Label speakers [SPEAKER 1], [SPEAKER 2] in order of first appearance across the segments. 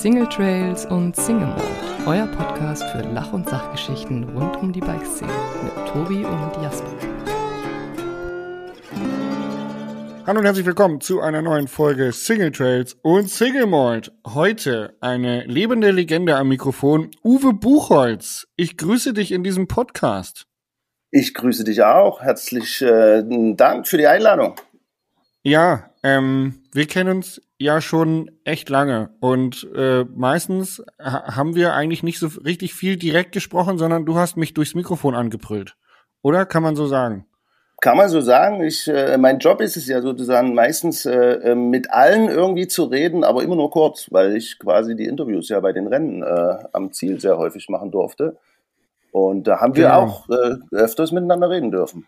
[SPEAKER 1] Single Trails und Single Mode, euer Podcast für Lach- und Sachgeschichten rund um die Bikeszene mit Tobi und Jasper.
[SPEAKER 2] Hallo und herzlich willkommen zu einer neuen Folge Single Trails und Single Mold. Heute eine lebende Legende am Mikrofon, Uwe Buchholz. Ich grüße dich in diesem Podcast.
[SPEAKER 3] Ich grüße dich auch. Herzlichen äh, Dank für die Einladung.
[SPEAKER 2] Ja, ähm, wir kennen uns ja schon echt lange und äh, meistens ha haben wir eigentlich nicht so richtig viel direkt gesprochen, sondern du hast mich durchs Mikrofon angebrüllt. Oder kann man so sagen?
[SPEAKER 3] Kann man so sagen. Ich, äh, mein Job ist es ja sozusagen meistens äh, äh, mit allen irgendwie zu reden, aber immer nur kurz, weil ich quasi die Interviews ja bei den Rennen äh, am Ziel sehr häufig machen durfte. Und da haben wir genau. auch äh, öfters miteinander reden dürfen.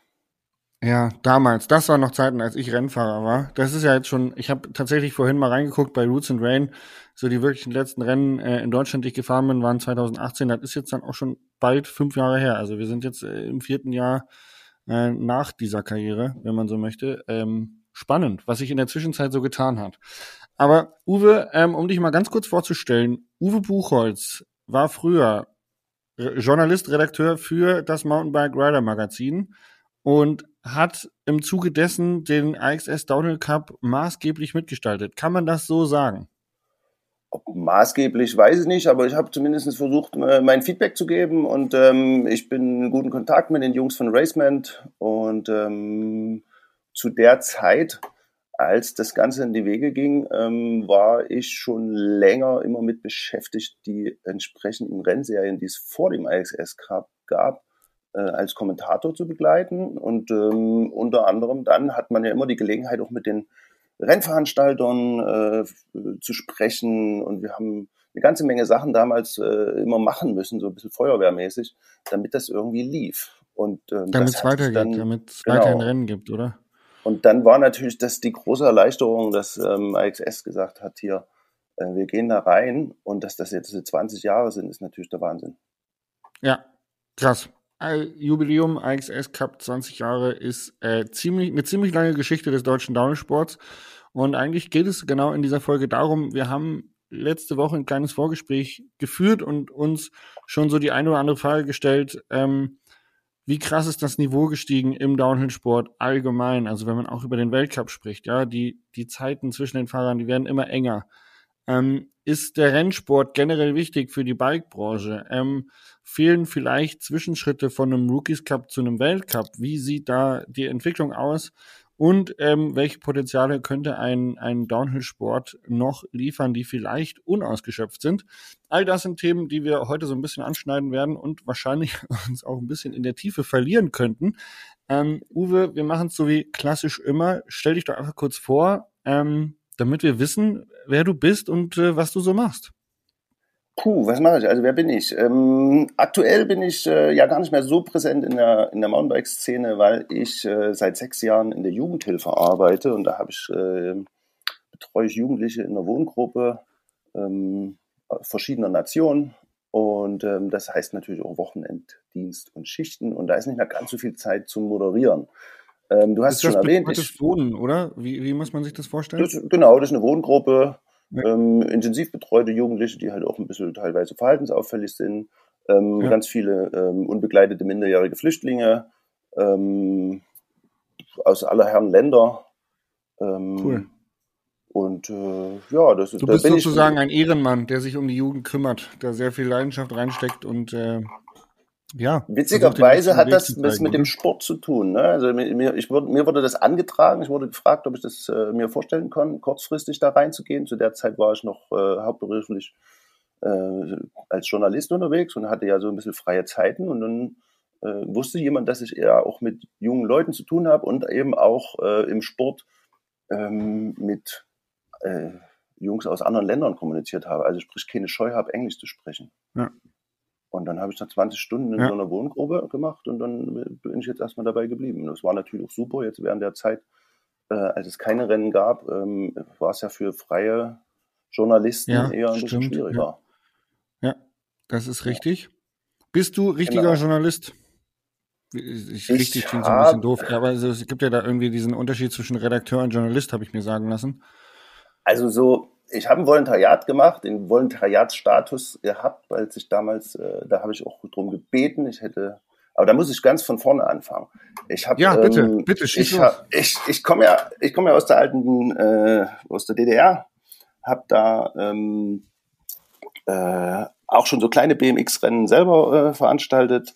[SPEAKER 2] Ja, damals. Das waren noch Zeiten, als ich Rennfahrer war. Das ist ja jetzt schon, ich habe tatsächlich vorhin mal reingeguckt bei Roots and Rain. So die wirklichen letzten Rennen äh, in Deutschland, die ich gefahren bin, waren 2018. Das ist jetzt dann auch schon bald fünf Jahre her. Also wir sind jetzt äh, im vierten Jahr äh, nach dieser Karriere, wenn man so möchte. Ähm, spannend, was sich in der Zwischenzeit so getan hat. Aber Uwe, ähm, um dich mal ganz kurz vorzustellen, Uwe Buchholz war früher Journalist, Redakteur für das Mountainbike Rider Magazin und hat im Zuge dessen den AXS Downhill Cup maßgeblich mitgestaltet. Kann man das so sagen?
[SPEAKER 3] Maßgeblich weiß ich nicht, aber ich habe zumindest versucht, äh, mein Feedback zu geben und ähm, ich bin in guten Kontakt mit den Jungs von Racement und ähm, zu der Zeit, als das Ganze in die Wege ging, ähm, war ich schon länger immer mit beschäftigt, die entsprechenden Rennserien, die es vor dem AXS Cup gab, als Kommentator zu begleiten. Und ähm, unter anderem dann hat man ja immer die Gelegenheit, auch mit den Rennveranstaltern äh, zu sprechen. Und wir haben eine ganze Menge Sachen damals äh, immer machen müssen, so ein bisschen feuerwehrmäßig, damit das irgendwie lief. Und ähm,
[SPEAKER 2] damit es weitergeht, damit es genau. weiterhin Rennen gibt, oder?
[SPEAKER 3] Und dann war natürlich das die große Erleichterung, dass ähm, AXS gesagt hat, hier, äh, wir gehen da rein und dass das jetzt 20 Jahre sind, ist natürlich der Wahnsinn.
[SPEAKER 2] Ja, krass. Jubiläum AXS Cup 20 Jahre ist äh, ziemlich, eine ziemlich lange Geschichte des deutschen Downsports. Und eigentlich geht es genau in dieser Folge darum, wir haben letzte Woche ein kleines Vorgespräch geführt und uns schon so die eine oder andere Frage gestellt, ähm, wie krass ist das Niveau gestiegen im Downhill-Sport allgemein? Also wenn man auch über den Weltcup spricht, ja, die, die Zeiten zwischen den Fahrern, die werden immer enger. Ähm, ist der Rennsport generell wichtig für die Bikebranche? Ähm, fehlen vielleicht Zwischenschritte von einem Rookies Cup zu einem Weltcup? Wie sieht da die Entwicklung aus? Und ähm, welche Potenziale könnte ein, ein Downhill-Sport noch liefern, die vielleicht unausgeschöpft sind? All das sind Themen, die wir heute so ein bisschen anschneiden werden und wahrscheinlich uns auch ein bisschen in der Tiefe verlieren könnten. Ähm, Uwe, wir machen es so wie klassisch immer. Stell dich doch einfach kurz vor. Ähm, damit wir wissen, wer du bist und äh, was du so machst.
[SPEAKER 3] Puh, was mache ich? Also wer bin ich? Ähm, aktuell bin ich äh, ja gar nicht mehr so präsent in der, in der Mountainbike-Szene, weil ich äh, seit sechs Jahren in der Jugendhilfe arbeite und da habe ich äh, betreue ich Jugendliche in einer Wohngruppe ähm, verschiedener Nationen und ähm, das heißt natürlich auch Wochenenddienst und Schichten und da ist nicht mehr ganz so viel Zeit zum Moderieren.
[SPEAKER 2] Ähm, du hast es schon erwähnt. Das ist Wohnen, oder? Wie, wie muss man sich das vorstellen?
[SPEAKER 3] Das, genau, das ist eine Wohngruppe, ja. ähm, intensiv betreute Jugendliche, die halt auch ein bisschen teilweise verhaltensauffällig sind. Ähm, ja. Ganz viele ähm, unbegleitete minderjährige Flüchtlinge ähm, aus aller Herren Länder. Ähm, cool. Und äh, ja, das
[SPEAKER 2] ist. Du bist sozusagen ein Ehrenmann, der sich um die Jugend kümmert, der sehr viel Leidenschaft reinsteckt und äh, ja.
[SPEAKER 3] Witzigerweise hat das was mit dem Sport zu tun. Ne? Also mir, ich wurde, mir wurde das angetragen. Ich wurde gefragt, ob ich das äh, mir vorstellen kann, kurzfristig da reinzugehen. Zu der Zeit war ich noch äh, hauptberuflich äh, als Journalist unterwegs und hatte ja so ein bisschen freie Zeiten. Und dann äh, wusste jemand, dass ich eher auch mit jungen Leuten zu tun habe und eben auch äh, im Sport ähm, mit äh, Jungs aus anderen Ländern kommuniziert habe. Also sprich keine Scheu habe, Englisch zu sprechen. Ja. Und dann habe ich da 20 Stunden in ja. so einer Wohngrube gemacht und dann bin ich jetzt erstmal dabei geblieben. Das war natürlich auch super. Jetzt während der Zeit, äh, als es keine Rennen gab, ähm, war es ja für freie Journalisten ja, eher ein stimmt. bisschen schwieriger.
[SPEAKER 2] Ja. ja. das ist richtig. Bist du richtiger genau. Journalist? Ich, richtig klingt so ein bisschen doof, aber es gibt ja da irgendwie diesen Unterschied zwischen Redakteur und Journalist, habe ich mir sagen lassen.
[SPEAKER 3] Also so, ich habe ein Volontariat gemacht, den Volontariatsstatus gehabt, weil ich damals, äh, da habe ich auch drum gebeten, ich hätte, aber da muss ich ganz von vorne anfangen. Ich habe,
[SPEAKER 2] ja, bitte, ähm, bitte,
[SPEAKER 3] ich, hab, ich, ich komme ja, ich komme ja aus der alten, äh, aus der DDR, habe da ähm, äh, auch schon so kleine BMX-Rennen selber äh, veranstaltet,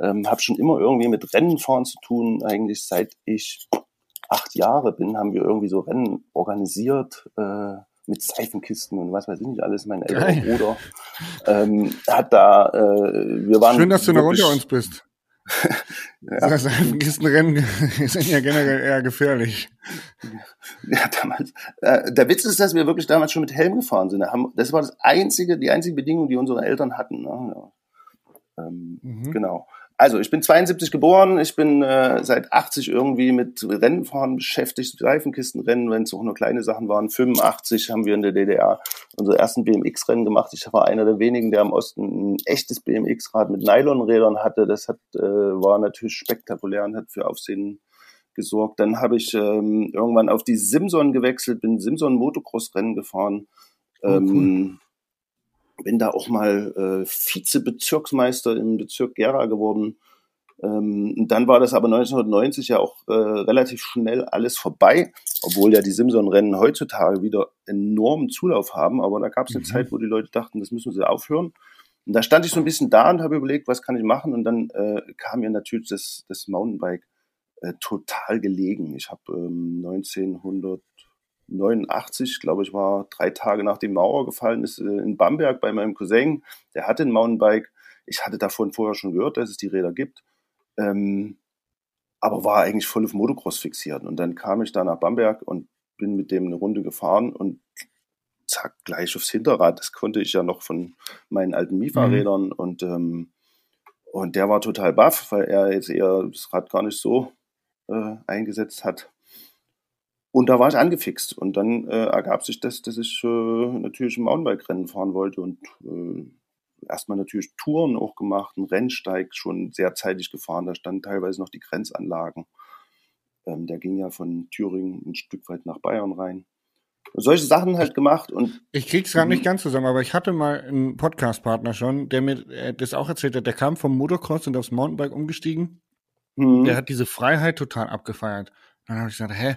[SPEAKER 3] ähm, habe schon immer irgendwie mit Rennenfahren zu tun, eigentlich seit ich acht Jahre bin, haben wir irgendwie so Rennen organisiert. Äh, mit Seifenkisten und was weiß ich nicht alles. Mein älterer Bruder ähm, hat da, äh, wir waren.
[SPEAKER 2] Schön, dass du noch unter uns bist. ja. Seifenkistenrennen sind ja generell eher gefährlich.
[SPEAKER 3] Ja, damals. Äh, der Witz ist, dass wir wirklich damals schon mit Helm gefahren sind. Das war das einzige, die einzige Bedingung, die unsere Eltern hatten. Ne? Ja. Ähm, mhm. Genau. Also, ich bin 72 geboren, ich bin äh, seit 80 irgendwie mit Rennenfahren beschäftigt, Reifenkistenrennen, wenn es auch nur kleine Sachen waren. 85 haben wir in der DDR unsere ersten BMX-Rennen gemacht. Ich war einer der wenigen, der im Osten ein echtes BMX-Rad mit Nylonrädern hatte. Das hat, äh, war natürlich spektakulär und hat für Aufsehen gesorgt. Dann habe ich ähm, irgendwann auf die Simson gewechselt, bin Simson Motocross-Rennen gefahren. Oh, cool. ähm, bin da auch mal äh, Vize-Bezirksmeister im Bezirk Gera geworden. Ähm, dann war das aber 1990 ja auch äh, relativ schnell alles vorbei, obwohl ja die Simson-Rennen heutzutage wieder enormen Zulauf haben. Aber da gab es eine mhm. Zeit, wo die Leute dachten, das müssen sie aufhören. Und da stand ich so ein bisschen da und habe überlegt, was kann ich machen? Und dann äh, kam mir natürlich das, das Mountainbike äh, total gelegen. Ich habe ähm, 1900 89, glaube ich, war drei Tage nach die Mauer gefallen ist, äh, in Bamberg bei meinem Cousin. Der hatte ein Mountainbike. Ich hatte davon vorher schon gehört, dass es die Räder gibt. Ähm, aber war eigentlich voll auf Motocross fixiert. Und dann kam ich da nach Bamberg und bin mit dem eine Runde gefahren und zack, gleich aufs Hinterrad. Das konnte ich ja noch von meinen alten Mifa-Rädern. Mhm. Und, ähm, und der war total baff, weil er jetzt eher das Rad gar nicht so äh, eingesetzt hat. Und da war ich angefixt. Und dann äh, ergab sich das, dass ich äh, natürlich ein Mountainbike-Rennen fahren wollte und äh, erstmal natürlich Touren auch gemacht, einen Rennsteig schon sehr zeitig gefahren. Da standen teilweise noch die Grenzanlagen. Ähm, der ging ja von Thüringen ein Stück weit nach Bayern rein. Und solche Sachen halt gemacht und
[SPEAKER 2] ich krieg's gerade nicht ganz zusammen, aber ich hatte mal einen Podcast-Partner schon, der mir äh, das auch erzählt hat. Der kam vom Motocross und aufs Mountainbike umgestiegen. Mhm. Der hat diese Freiheit total abgefeiert. Dann habe ich gesagt, hä,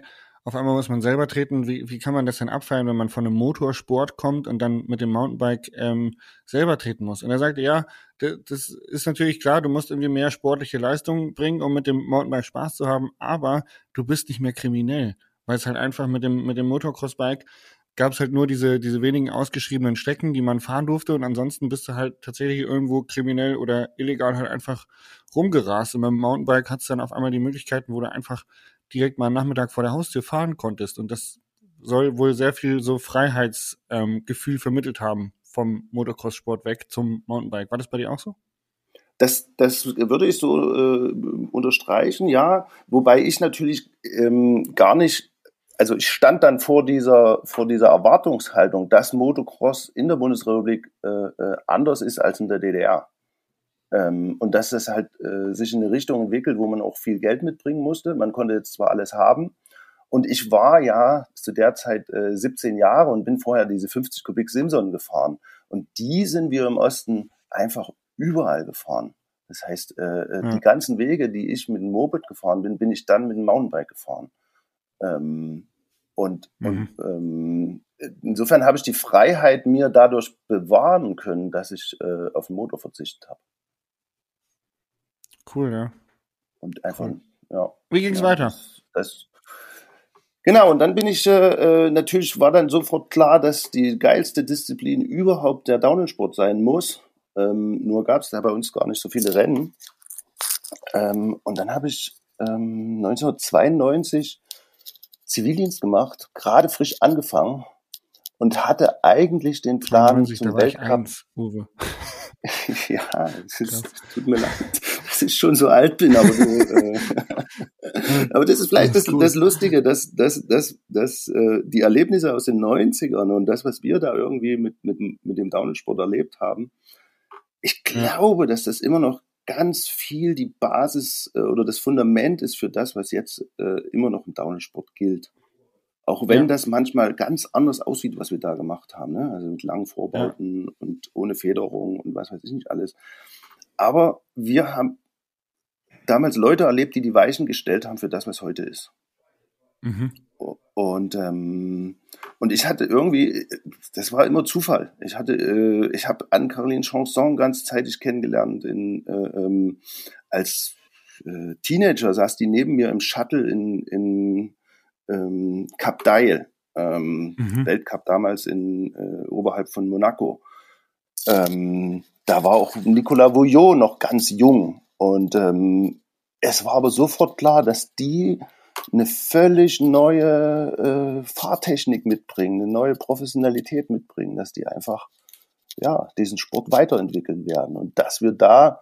[SPEAKER 2] auf einmal muss man selber treten. Wie, wie kann man das denn abfeiern, wenn man von einem Motorsport kommt und dann mit dem Mountainbike ähm, selber treten muss? Und er sagte, ja, das ist natürlich klar, du musst irgendwie mehr sportliche Leistung bringen, um mit dem Mountainbike Spaß zu haben, aber du bist nicht mehr kriminell, weil es halt einfach mit dem, mit dem Motocrossbike gab es halt nur diese, diese wenigen ausgeschriebenen Strecken, die man fahren durfte und ansonsten bist du halt tatsächlich irgendwo kriminell oder illegal halt einfach rumgerast und beim Mountainbike hat es dann auf einmal die Möglichkeiten, wo du einfach direkt mal am Nachmittag vor der Haustür fahren konntest. Und das soll wohl sehr viel so Freiheitsgefühl ähm, vermittelt haben vom Motocross-Sport weg zum Mountainbike. War das bei dir auch so?
[SPEAKER 3] Das, das würde ich so äh, unterstreichen, ja. Wobei ich natürlich ähm, gar nicht, also ich stand dann vor dieser, vor dieser Erwartungshaltung, dass Motocross in der Bundesrepublik äh, äh, anders ist als in der DDR. Ähm, und dass es halt äh, sich in eine Richtung entwickelt, wo man auch viel Geld mitbringen musste. Man konnte jetzt zwar alles haben. Und ich war ja zu der Zeit äh, 17 Jahre und bin vorher diese 50 Kubik Simson gefahren. Und die sind wir im Osten einfach überall gefahren. Das heißt, äh, ja. die ganzen Wege, die ich mit dem Moped gefahren bin, bin ich dann mit dem Mountainbike gefahren. Ähm, und, mhm. und ähm, insofern habe ich die Freiheit mir dadurch bewahren können, dass ich äh, auf den Motor verzichtet habe.
[SPEAKER 2] Cool, ja.
[SPEAKER 3] Und einfach, cool. ja.
[SPEAKER 2] Wie ging es
[SPEAKER 3] ja,
[SPEAKER 2] weiter?
[SPEAKER 3] Das, das, genau, und dann bin ich, äh, äh, natürlich war dann sofort klar, dass die geilste Disziplin überhaupt der Downhill-Sport sein muss. Ähm, nur gab es da bei uns gar nicht so viele Rennen. Ähm, und dann habe ich ähm, 1992 Zivildienst gemacht, gerade frisch angefangen und hatte eigentlich den Plan
[SPEAKER 2] 92, zum Weltcup. Eins,
[SPEAKER 3] ja, es ist, tut mir leid, schon so alt bin, aber, äh, aber das ist vielleicht das, das Lustige, dass, dass, dass, dass äh, die Erlebnisse aus den 90ern und das, was wir da irgendwie mit, mit, mit dem Downhill-Sport erlebt haben, ich glaube, dass das immer noch ganz viel die Basis äh, oder das Fundament ist für das, was jetzt äh, immer noch im Downhill-Sport gilt. Auch wenn ja. das manchmal ganz anders aussieht, was wir da gemacht haben. Ne? Also mit langen Vorbauten ja. und ohne Federung und was weiß ich nicht alles. Aber wir haben damals Leute erlebt, die die Weichen gestellt haben für das, was heute ist. Mhm. Und, ähm, und ich hatte irgendwie, das war immer Zufall. Ich hatte, äh, ich habe Anne-Caroline Chanson ganz zeitig kennengelernt. In, äh, ähm, als äh, Teenager saß die neben mir im Shuttle in, in ähm, Cap d'Aille, ähm, mhm. Weltcup damals in äh, oberhalb von Monaco. Ähm, da war auch Nicolas Vouillot noch ganz jung. Und ähm, es war aber sofort klar, dass die eine völlig neue äh, Fahrtechnik mitbringen, eine neue Professionalität mitbringen, dass die einfach ja, diesen Sport weiterentwickeln werden. Und dass wir da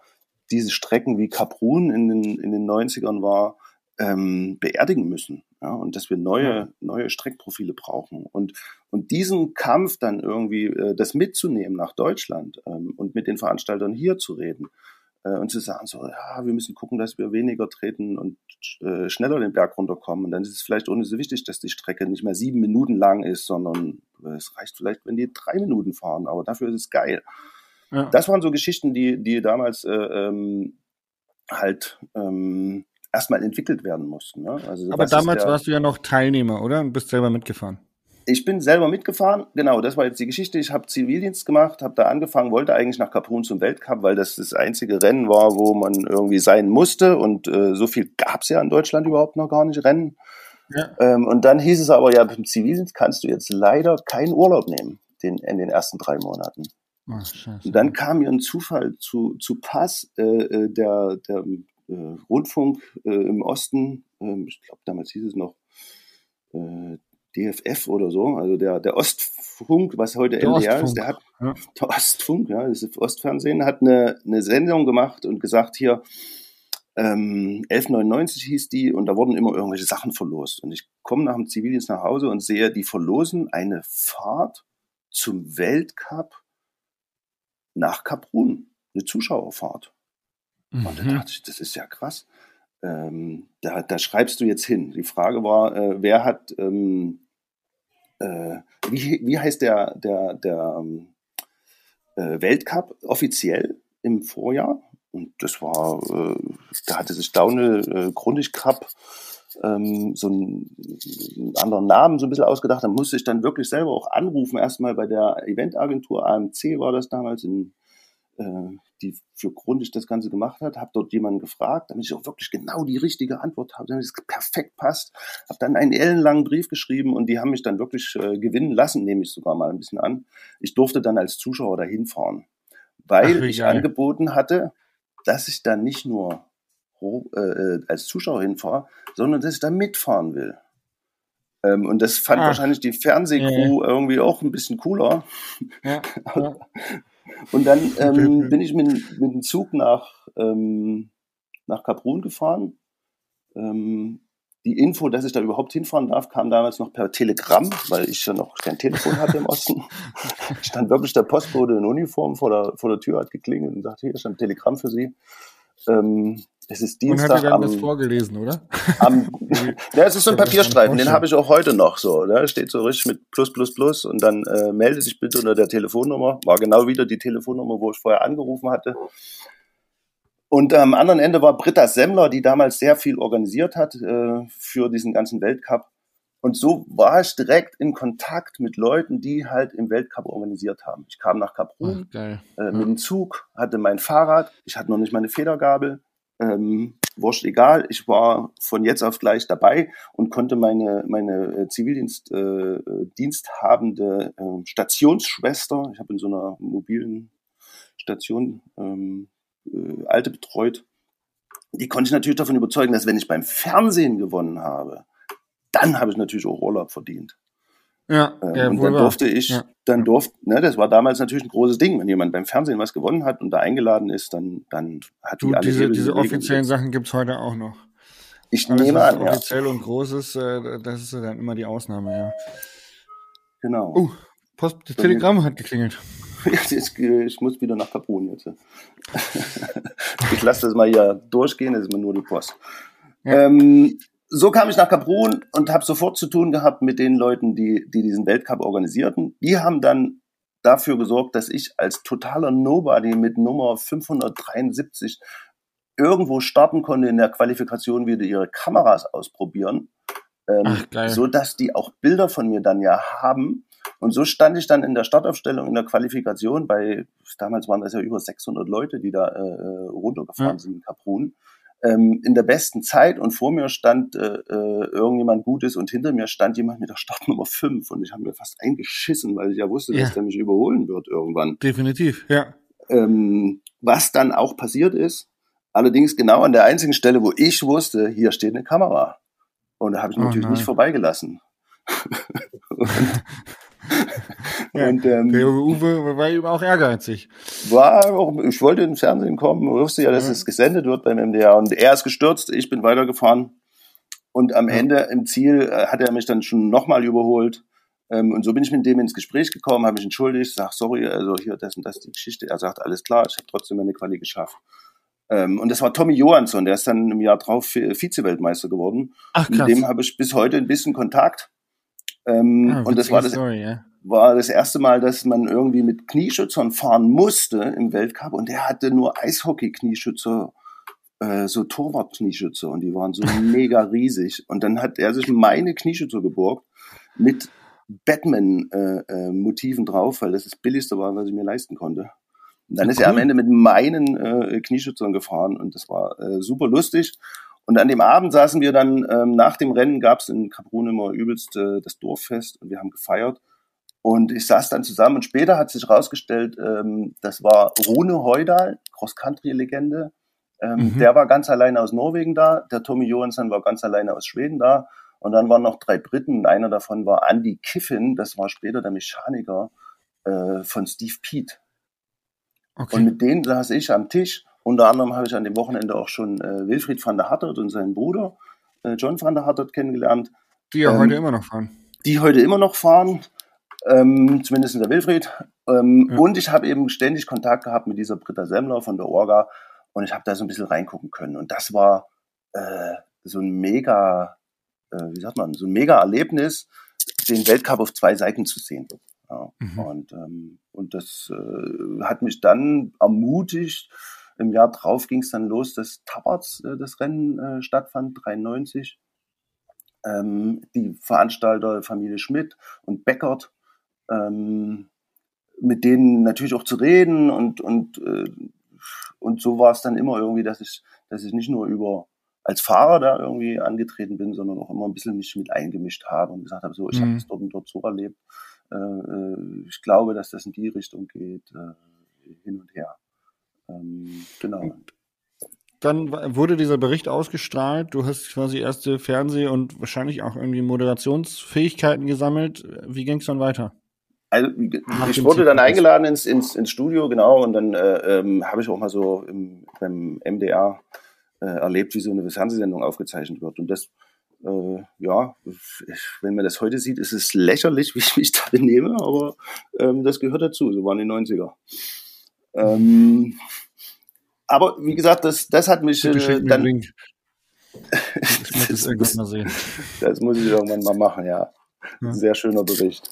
[SPEAKER 3] diese Strecken wie Kaprun in den, in den 90ern war, ähm, beerdigen müssen. Ja, und dass wir neue, neue Streckprofile brauchen. Und, und diesen Kampf dann irgendwie, äh, das mitzunehmen nach Deutschland ähm, und mit den Veranstaltern hier zu reden, und zu sagen, so, ja, wir müssen gucken, dass wir weniger treten und äh, schneller den Berg runterkommen. Und dann ist es vielleicht auch nicht so wichtig, dass die Strecke nicht mehr sieben Minuten lang ist, sondern äh, es reicht vielleicht, wenn die drei Minuten fahren, aber dafür ist es geil. Ja. Das waren so Geschichten, die, die damals äh, ähm, halt ähm, erstmal entwickelt werden mussten. Ne?
[SPEAKER 2] Also, aber damals der, warst du ja noch Teilnehmer, oder? Und bist selber mitgefahren.
[SPEAKER 3] Ich bin selber mitgefahren, genau, das war jetzt die Geschichte. Ich habe Zivildienst gemacht, habe da angefangen, wollte eigentlich nach Kaprun zum Weltcup, weil das das einzige Rennen war, wo man irgendwie sein musste. Und äh, so viel gab es ja in Deutschland überhaupt noch gar nicht Rennen. Ja. Ähm, und dann hieß es aber, ja, beim Zivildienst kannst du jetzt leider keinen Urlaub nehmen den, in den ersten drei Monaten. Ach, und dann kam mir ein Zufall zu, zu Pass, äh, äh der, der äh, Rundfunk äh, im Osten, ähm, ich glaube damals hieß es noch äh, DFF oder so, also der, der Ostfunk, was heute der LDR ist, der hat, ja. der Ostfunk, ja, das Ostfernsehen, hat eine, eine Sendung gemacht und gesagt, hier, ähm, 1199 hieß die und da wurden immer irgendwelche Sachen verlost. Und ich komme nach dem Zivildienst nach Hause und sehe, die verlosen eine Fahrt zum Weltcup nach Kaprun, eine Zuschauerfahrt. Mhm. Und da dachte ich, das ist ja krass. Ähm, da, da, schreibst du jetzt hin. Die Frage war, äh, wer hat ähm, äh, wie, wie heißt der, der, der ähm, äh, Weltcup offiziell im Vorjahr? Und das war, äh, da hatte sich Daune äh, Grundig Cup ähm, so einen, einen, anderen Namen so ein bisschen ausgedacht. Da musste ich dann wirklich selber auch anrufen, erstmal bei der Eventagentur AMC war das damals in äh, die für Grundig das Ganze gemacht hat, habe dort jemanden gefragt, damit ich auch wirklich genau die richtige Antwort habe, damit es perfekt passt. Habe dann einen ellenlangen Brief geschrieben und die haben mich dann wirklich äh, gewinnen lassen, nehme ich sogar mal ein bisschen an. Ich durfte dann als Zuschauer dahin fahren, weil Ach, ich geil. angeboten hatte, dass ich dann nicht nur äh, als Zuschauer hinfahre, sondern dass ich da mitfahren will. Ähm, und das fand Ach. wahrscheinlich die Fernsehcrew ja. irgendwie auch ein bisschen cooler. Ja. Und dann ähm, bin ich mit, mit dem Zug nach, ähm, nach Kaprun gefahren. Ähm, die Info, dass ich da überhaupt hinfahren darf, kam damals noch per Telegramm, weil ich ja noch kein Telefon hatte im Osten. stand wirklich der Postbote in Uniform vor der, vor der Tür, hat geklingelt und sagte, hier stand ein Telegramm für Sie. Ähm, es ist Dienstag. Und hat
[SPEAKER 2] er dann am, das vorgelesen, oder?
[SPEAKER 3] Am, ja, es ist so ein Papierstreifen, den habe ich auch heute noch so. Ne? Steht so richtig mit plus, plus, plus und dann äh, melde sich bitte unter der Telefonnummer. War genau wieder die Telefonnummer, wo ich vorher angerufen hatte. Und am anderen Ende war Britta Semmler, die damals sehr viel organisiert hat äh, für diesen ganzen Weltcup. Und so war ich direkt in Kontakt mit Leuten, die halt im Weltcup organisiert haben. Ich kam nach Kaprun äh, mit dem Zug, hatte mein Fahrrad, ich hatte noch nicht meine Federgabel, ähm, wurscht egal. Ich war von jetzt auf gleich dabei und konnte meine, meine äh, Zivildienst äh, äh, Stationsschwester, ich habe in so einer mobilen Station ähm, äh, Alte betreut, die konnte ich natürlich davon überzeugen, dass wenn ich beim Fernsehen gewonnen habe, dann habe ich natürlich auch Urlaub verdient. Ja, äh, ja und dann durfte ich, ja. dann durfte, ne, das war damals natürlich ein großes Ding, wenn jemand beim Fernsehen was gewonnen hat und da eingeladen ist, dann, dann hat
[SPEAKER 2] du, die alle diese, diese offiziellen Sachen gibt's heute auch noch.
[SPEAKER 3] Ich Alles, nehme an,
[SPEAKER 2] ja. offiziell und großes, äh, das ist dann immer die Ausnahme, ja.
[SPEAKER 3] Genau.
[SPEAKER 2] Oh, Post, das Telegramm hat geklingelt.
[SPEAKER 3] Jetzt, ich muss wieder nach Kaprun jetzt. ich lasse das mal hier durchgehen, das ist immer nur die Post. Ja. Ähm, so kam ich nach Kaprun und habe sofort zu tun gehabt mit den Leuten, die, die diesen Weltcup organisierten. Die haben dann dafür gesorgt, dass ich als totaler Nobody mit Nummer 573 irgendwo starten konnte in der Qualifikation wieder ihre Kameras ausprobieren, ähm, Ach, so dass die auch Bilder von mir dann ja haben. Und so stand ich dann in der Startaufstellung in der Qualifikation bei, damals waren das ja über 600 Leute, die da äh, runtergefahren ja. sind in Kaprun ähm, in der besten Zeit und vor mir stand äh, äh, irgendjemand Gutes und hinter mir stand jemand mit der Startnummer 5 und ich habe mir fast eingeschissen, weil ich ja wusste, ja. dass der mich überholen wird irgendwann.
[SPEAKER 2] Definitiv, ja.
[SPEAKER 3] Ähm, was dann auch passiert ist, allerdings genau an der einzigen Stelle, wo ich wusste, hier steht eine Kamera. Und da habe ich oh natürlich nein. nicht vorbeigelassen.
[SPEAKER 2] Ja, und, ähm, der Uwe war eben auch ehrgeizig.
[SPEAKER 3] War auch, ich wollte ins Fernsehen kommen, wusste ja, dass ja. es gesendet wird beim MDR und er ist gestürzt, ich bin weitergefahren und am ja. Ende im Ziel äh, hat er mich dann schon nochmal überholt. Ähm, und so bin ich mit dem ins Gespräch gekommen, habe mich entschuldigt, sag sorry, also hier das und das die Geschichte. Er sagt alles klar, ich habe trotzdem meine Quali geschafft. Ähm, und das war Tommy Johansson, der ist dann im Jahr drauf Vize-Weltmeister geworden. Ach, krass. Mit dem habe ich bis heute ein bisschen Kontakt. Ähm, ah, und das war das, Story, ja. war das erste Mal, dass man irgendwie mit Knieschützern fahren musste im Weltcup und der hatte nur Eishockey-Knieschützer, äh, so Torwart-Knieschützer und die waren so mega riesig. Und dann hat er sich meine Knieschützer geborgt mit Batman-Motiven äh, äh, drauf, weil das das billigste war, was ich mir leisten konnte. Und dann ist er am Ende mit meinen äh, Knieschützern gefahren und das war äh, super lustig. Und an dem Abend saßen wir dann, ähm, nach dem Rennen gab es in Kaprun immer übelst äh, das Dorffest und wir haben gefeiert. Und ich saß dann zusammen und später hat sich herausgestellt, ähm, das war Rune Heudal, Cross-Country-Legende. Ähm, mhm. Der war ganz alleine aus Norwegen da, der Tommy Johansson war ganz alleine aus Schweden da. Und dann waren noch drei Briten und einer davon war Andy Kiffin, das war später der Mechaniker äh, von Steve Pete. Okay. Und mit denen saß ich am Tisch unter anderem habe ich an dem Wochenende auch schon äh, Wilfried van der Hartert und seinen Bruder äh, John van der Hartert kennengelernt.
[SPEAKER 2] Die ja ähm, heute immer noch fahren.
[SPEAKER 3] Die heute immer noch fahren, ähm, zumindest in der Wilfried. Ähm, ja. Und ich habe eben ständig Kontakt gehabt mit dieser Britta Semmler von der Orga und ich habe da so ein bisschen reingucken können. Und das war äh, so ein mega, äh, wie sagt man, so ein mega Erlebnis, den Weltcup auf zwei Seiten zu sehen. Ja. Mhm. Und, ähm, und das äh, hat mich dann ermutigt, im Jahr drauf ging es dann los, dass Tabarts äh, das Rennen äh, stattfand, 93. Ähm, die Veranstalter Familie Schmidt und Beckert, ähm, mit denen natürlich auch zu reden und, und, äh, und so war es dann immer irgendwie, dass ich, dass ich nicht nur über als Fahrer da irgendwie angetreten bin, sondern auch immer ein bisschen mich mit eingemischt habe und gesagt habe, so, ich mhm. habe das dort und dort so erlebt. Äh, äh, ich glaube, dass das in die Richtung geht, äh, hin und her. Ähm, genau.
[SPEAKER 2] Dann wurde dieser Bericht ausgestrahlt. Du hast quasi erste Fernseh- und wahrscheinlich auch irgendwie Moderationsfähigkeiten gesammelt. Wie ging es dann weiter?
[SPEAKER 3] Also, ich wurde dann eingeladen ins, ins, ins Studio, genau, und dann äh, ähm, habe ich auch mal so im, beim MDR äh, erlebt, wie so eine Fernsehsendung aufgezeichnet wird. Und das, äh, ja, wenn man das heute sieht, ist es lächerlich, wie ich mich da benehme, aber ähm, das gehört dazu. So waren die 90er. Ähm, aber wie gesagt, das, das hat mich äh, dann. Ich muss das irgendwann mal sehen. Das muss ich irgendwann mal machen, ja. ja. Sehr schöner Bericht.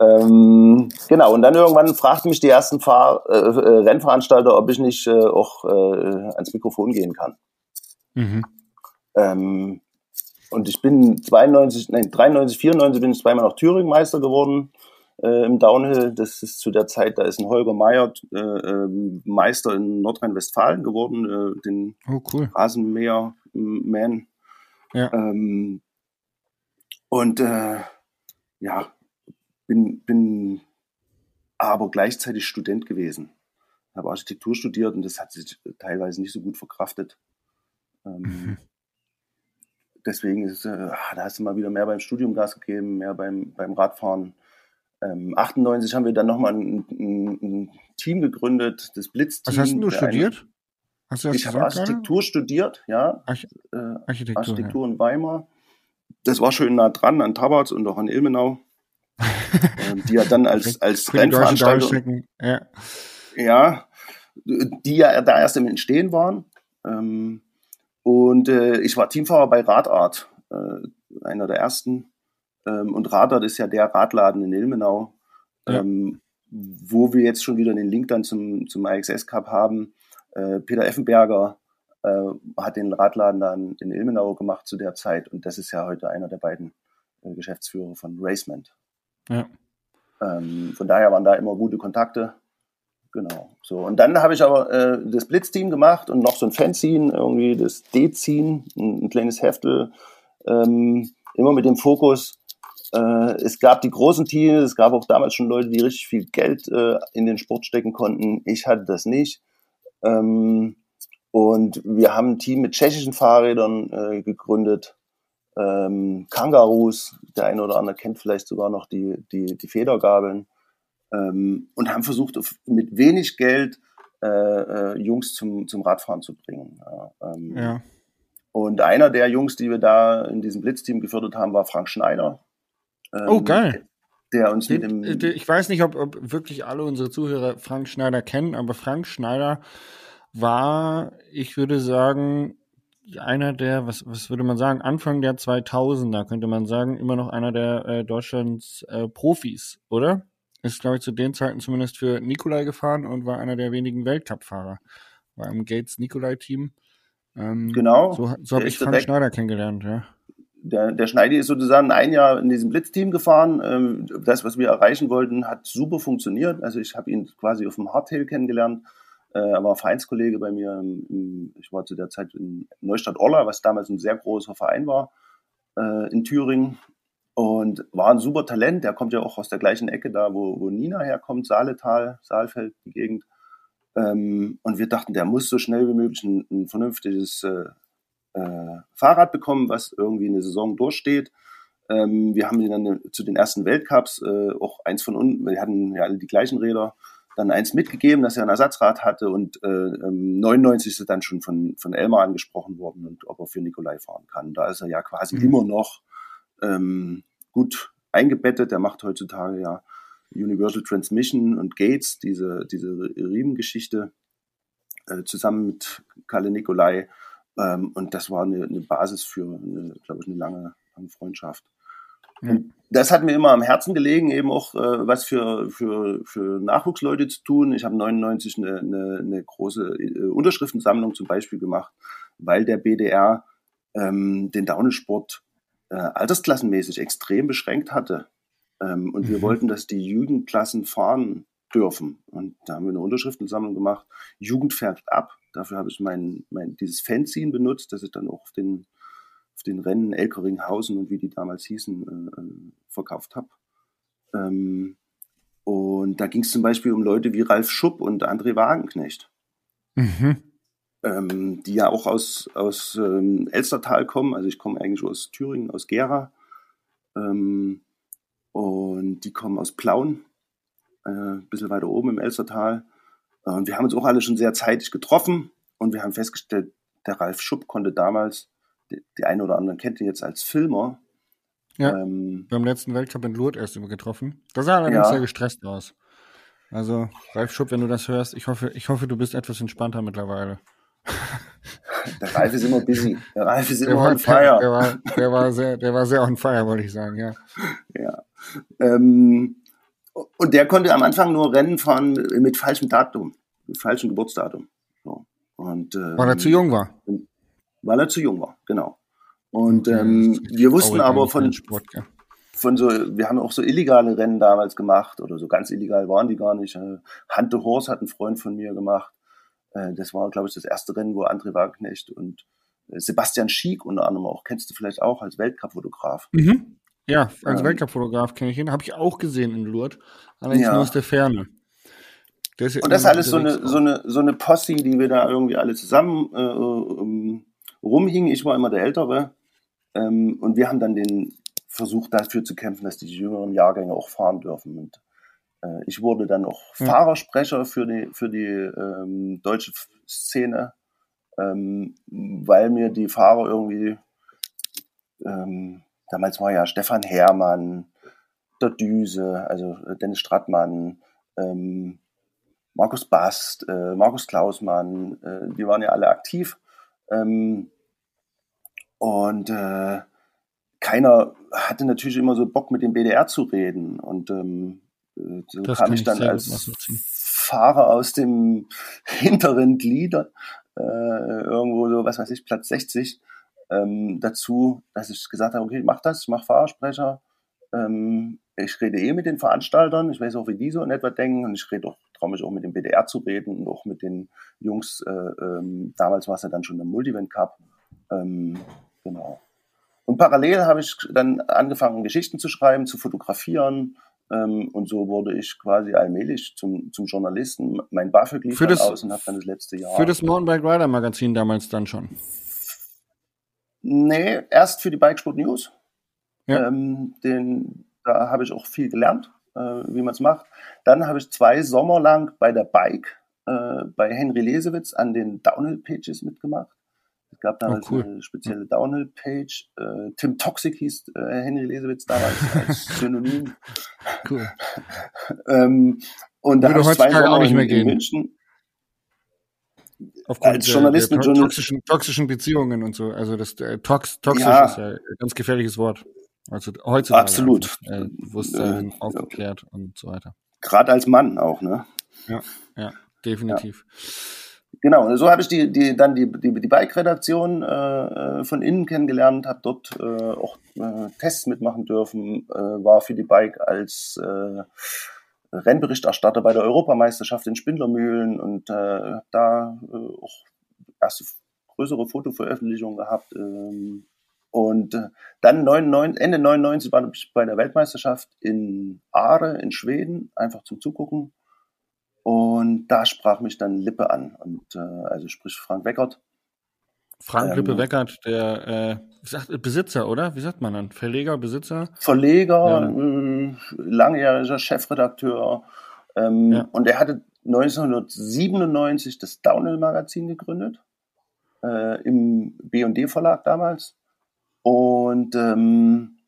[SPEAKER 3] Ähm, genau, und dann irgendwann fragten mich die ersten Fahr äh, äh, Rennveranstalter, ob ich nicht äh, auch äh, ans Mikrofon gehen kann. Mhm. Ähm, und ich bin 92, nein, 93, 94 bin ich zweimal noch Thüringen-Meister geworden äh, im Downhill. Das ist zu der Zeit, da ist ein Holger Meyer äh, äh, Meister in Nordrhein-Westfalen geworden, äh, den oh, cool. Rasenmäher-Man. Ja. Ähm, und äh, ja, bin, bin aber gleichzeitig Student gewesen. Habe Architektur studiert und das hat sich teilweise nicht so gut verkraftet. Ähm, mhm. Deswegen ist, äh, da hast du mal wieder mehr beim Studium Gas gegeben, mehr beim, beim Radfahren. Ähm, 98 haben wir dann nochmal ein, ein, ein Team gegründet, das Blitzteam.
[SPEAKER 2] Was hast du studiert?
[SPEAKER 3] Hast du ich habe Architektur gerade? studiert, ja. Arch äh, Architektur, Architektur ja. in Weimar. Das war schön nah dran an Tabarz und auch an Ilmenau. ähm, die ja dann als, als Rennveranstalter. Ja. ja, die ja da erst im Entstehen waren. Ähm, und äh, ich war Teamfahrer bei Radart äh, einer der ersten. Ähm, und Radart ist ja der Radladen in Ilmenau, ja. ähm, wo wir jetzt schon wieder den Link dann zum, zum IXS Cup haben. Äh, Peter Effenberger äh, hat den Radladen dann in Ilmenau gemacht zu der Zeit und das ist ja heute einer der beiden äh, Geschäftsführer von Racement. Ja. Ähm, von daher waren da immer gute Kontakte. Genau. So. Und dann habe ich aber äh, das Blitzteam gemacht und noch so ein Fanzine, irgendwie das D-Ziehen, ein, ein, kleines Heftel, ähm, immer mit dem Fokus. Äh, es gab die großen Teams, es gab auch damals schon Leute, die richtig viel Geld äh, in den Sport stecken konnten. Ich hatte das nicht. Ähm, und wir haben ein Team mit tschechischen Fahrrädern äh, gegründet. Ähm, Kangaroos, der eine oder andere kennt vielleicht sogar noch die, die, die Federgabeln ähm, und haben versucht, mit wenig Geld äh, äh, Jungs zum, zum Radfahren zu bringen. Ja, ähm, ja. Und einer der Jungs, die wir da in diesem Blitzteam gefördert haben, war Frank Schneider.
[SPEAKER 2] Ähm, oh, geil.
[SPEAKER 3] Der uns mit dem.
[SPEAKER 2] Ich weiß nicht, ob, ob wirklich alle unsere Zuhörer Frank Schneider kennen, aber Frank Schneider war, ich würde sagen, einer der, was, was würde man sagen, Anfang der 2000er könnte man sagen, immer noch einer der äh, Deutschlands äh, Profis, oder? Ist, glaube ich, zu den Zeiten zumindest für Nikolai gefahren und war einer der wenigen Weltcup-Fahrer. War im Gates-Nikolai-Team.
[SPEAKER 3] Ähm, genau.
[SPEAKER 2] So, so habe ich Frank Schneider kennengelernt, ja.
[SPEAKER 3] Der, der Schneidi ist sozusagen ein Jahr in diesem Blitzteam gefahren. Ähm, das, was wir erreichen wollten, hat super funktioniert. Also ich habe ihn quasi auf dem Hardtail kennengelernt. Äh, er war Vereinskollege bei mir. Ich war zu der Zeit in Neustadt-Orla, was damals ein sehr großer Verein war, äh, in Thüringen und war ein super Talent. Der kommt ja auch aus der gleichen Ecke da, wo, wo Nina herkommt, Saaletal, Saalfeld, die Gegend. Ähm, und wir dachten, der muss so schnell wie möglich ein, ein vernünftiges äh, äh, Fahrrad bekommen, was irgendwie eine Saison durchsteht. Ähm, wir haben ihn dann zu den ersten Weltcups äh, auch eins von uns, wir hatten ja alle die gleichen Räder, dann eins mitgegeben, dass er ein Ersatzrad hatte und äh, 99 ähm, ist er dann schon von, von Elmar angesprochen worden und ob er für Nikolai fahren kann. Da ist er ja quasi mhm. immer noch ähm, gut eingebettet. Der macht heutzutage ja Universal Transmission und Gates, diese, diese Riemengeschichte, äh, zusammen mit Kalle Nikolai. Ähm, und das war eine, eine Basis für, glaube ich, eine lange, lange Freundschaft. Und das hat mir immer am Herzen gelegen, eben auch äh, was für, für, für Nachwuchsleute zu tun. Ich habe 99 eine, eine, eine große äh, Unterschriftensammlung zum Beispiel gemacht, weil der BDR ähm, den Downhill-Sport äh, altersklassenmäßig extrem beschränkt hatte. Ähm, und mhm. wir wollten, dass die Jugendklassen fahren dürfen. Und da haben wir eine Unterschriftensammlung gemacht. Jugend fährt ab. Dafür habe ich mein, mein, dieses Fanzine benutzt, das ich dann auch auf den, auf den Rennen Elkeringhausen und wie die damals hießen, äh, äh verkauft habe. Ähm, und da ging es zum Beispiel um Leute wie Ralf Schupp und André Wagenknecht. Mhm ähm, die ja auch aus, aus ähm, Elstertal kommen. Also ich komme eigentlich aus Thüringen, aus Gera. Ähm, und die kommen aus Plauen, äh, ein bisschen weiter oben im Elstertal. Und wir haben uns auch alle schon sehr zeitig getroffen und wir haben festgestellt, der Ralf Schupp konnte damals, die, die eine oder andere kennt ihn jetzt als Filmer.
[SPEAKER 2] Ja, ähm, beim letzten Weltcup in Lourdes erst immer getroffen. Da sah er allerdings ja. sehr gestresst aus. Also, Ralf Schupp, wenn du das hörst, ich hoffe, ich hoffe, du bist etwas entspannter mittlerweile.
[SPEAKER 3] Der Ralf ist immer busy. Der Ralf ist immer war, on fire.
[SPEAKER 2] Der, war, der, war sehr, der war sehr on fire, wollte ich sagen, ja.
[SPEAKER 3] Ja. Ähm, und der konnte am Anfang nur Rennen fahren mit falschem Datum, mit falschem Geburtsdatum. So. Und,
[SPEAKER 2] ähm, weil er zu jung war.
[SPEAKER 3] Weil er zu jung war, genau. Und okay, ähm, wir wussten aber von, Sport, ja. von so, wir haben auch so illegale Rennen damals gemacht oder so ganz illegal waren die gar nicht. Hante Horst hat ein Freund von mir gemacht. Äh, das war, glaube ich, das erste Rennen, wo André Wagenknecht und äh, Sebastian Schiek unter anderem auch, kennst du vielleicht auch als Weltcup-Fotograf.
[SPEAKER 2] Mhm. Ja, als ähm, Weltcup-Fotograf kenne ich ihn. Habe ich auch gesehen in Lourdes, allerdings ja. nur aus der Ferne.
[SPEAKER 3] Das und das ist alles so eine, so, eine, so eine Posse, die wir da irgendwie alle zusammen äh, um, rumhingen. Ich war immer der Ältere. Ähm, und wir haben dann den versucht, dafür zu kämpfen, dass die jüngeren Jahrgänge auch fahren dürfen. Und äh, ich wurde dann auch ja. Fahrersprecher für die, für die ähm, deutsche Szene, ähm, weil mir die Fahrer irgendwie, ähm, damals war ja Stefan Herrmann, der Düse, also äh, Dennis Strattmann, ähm, Markus Bast, äh, Markus Klausmann, äh, die waren ja alle aktiv. Ähm, und äh, keiner hatte natürlich immer so Bock mit dem BDR zu reden. Und ähm, äh, so das kam ich dann als Fahrer aus dem hinteren Glieder äh, irgendwo so, was weiß ich, Platz 60 ähm, dazu, dass ich gesagt habe, okay, ich mach das, ich mach Fahrersprecher, ähm, ich rede eh mit den Veranstaltern, ich weiß auch, wie die so in etwa denken und ich rede auch, traue mich auch mit dem BDR zu reden und auch mit den Jungs, äh, ähm, damals war es ja dann schon der Multivent Cup, ähm, genau. Und parallel habe ich dann angefangen, Geschichten zu schreiben, zu fotografieren, ähm, und so wurde ich quasi allmählich zum, zum Journalisten. Mein BAföG lief
[SPEAKER 2] für das,
[SPEAKER 3] aus und habe dann das letzte Jahr.
[SPEAKER 2] Für das Mountainbike Rider Magazin damals dann schon?
[SPEAKER 3] Nee, erst für die Bikesport News. Ja. Ähm, den, da habe ich auch viel gelernt, äh, wie man es macht. Dann habe ich zwei Sommer lang bei der Bike äh, bei Henry Lesewitz an den Downhill-Pages mitgemacht. Es gab damals oh, cool. eine spezielle Downhill-Page. Äh, Tim Toxic hieß äh, Henry Lesewitz damals als Synonym. Cool. ähm, und da habe ich zwei Sommer auch nicht mehr in München
[SPEAKER 2] Aufgrund als Journalist der, der to toxischen, toxischen Beziehungen und so. Also das äh, tox, toxisch ja. ist ja ein ganz gefährliches Wort. Also heutzutage.
[SPEAKER 3] Absolut.
[SPEAKER 2] Einfach, äh, Bewusstsein äh, aufgeklärt und so weiter.
[SPEAKER 3] Gerade als Mann auch, ne?
[SPEAKER 2] Ja, ja, definitiv.
[SPEAKER 3] Ja. Genau, so habe ich die, die, dann die, die, die Bike-Redaktion äh, von innen kennengelernt, habe dort äh, auch äh, Tests mitmachen dürfen, äh, war für die Bike als äh, Rennberichterstatter bei der Europameisterschaft in Spindlermühlen und äh, da äh, auch erste größere Fotoveröffentlichungen gehabt. Ähm, und äh, dann 99, Ende 99 war ich bei der Weltmeisterschaft in Aare in Schweden, einfach zum Zugucken. Und da sprach mich dann Lippe an. Und äh, also sprich Frank Weckert,
[SPEAKER 2] Frank Lippe ähm, Weckert, der äh, sagt, Besitzer, oder? Wie sagt man dann? Verleger, Besitzer?
[SPEAKER 3] Verleger, ja. ein langjähriger Chefredakteur. Ähm, ja. Und er hatte 1997 das Downhill-Magazin gegründet, äh, im B&D-Verlag damals. Und ähm,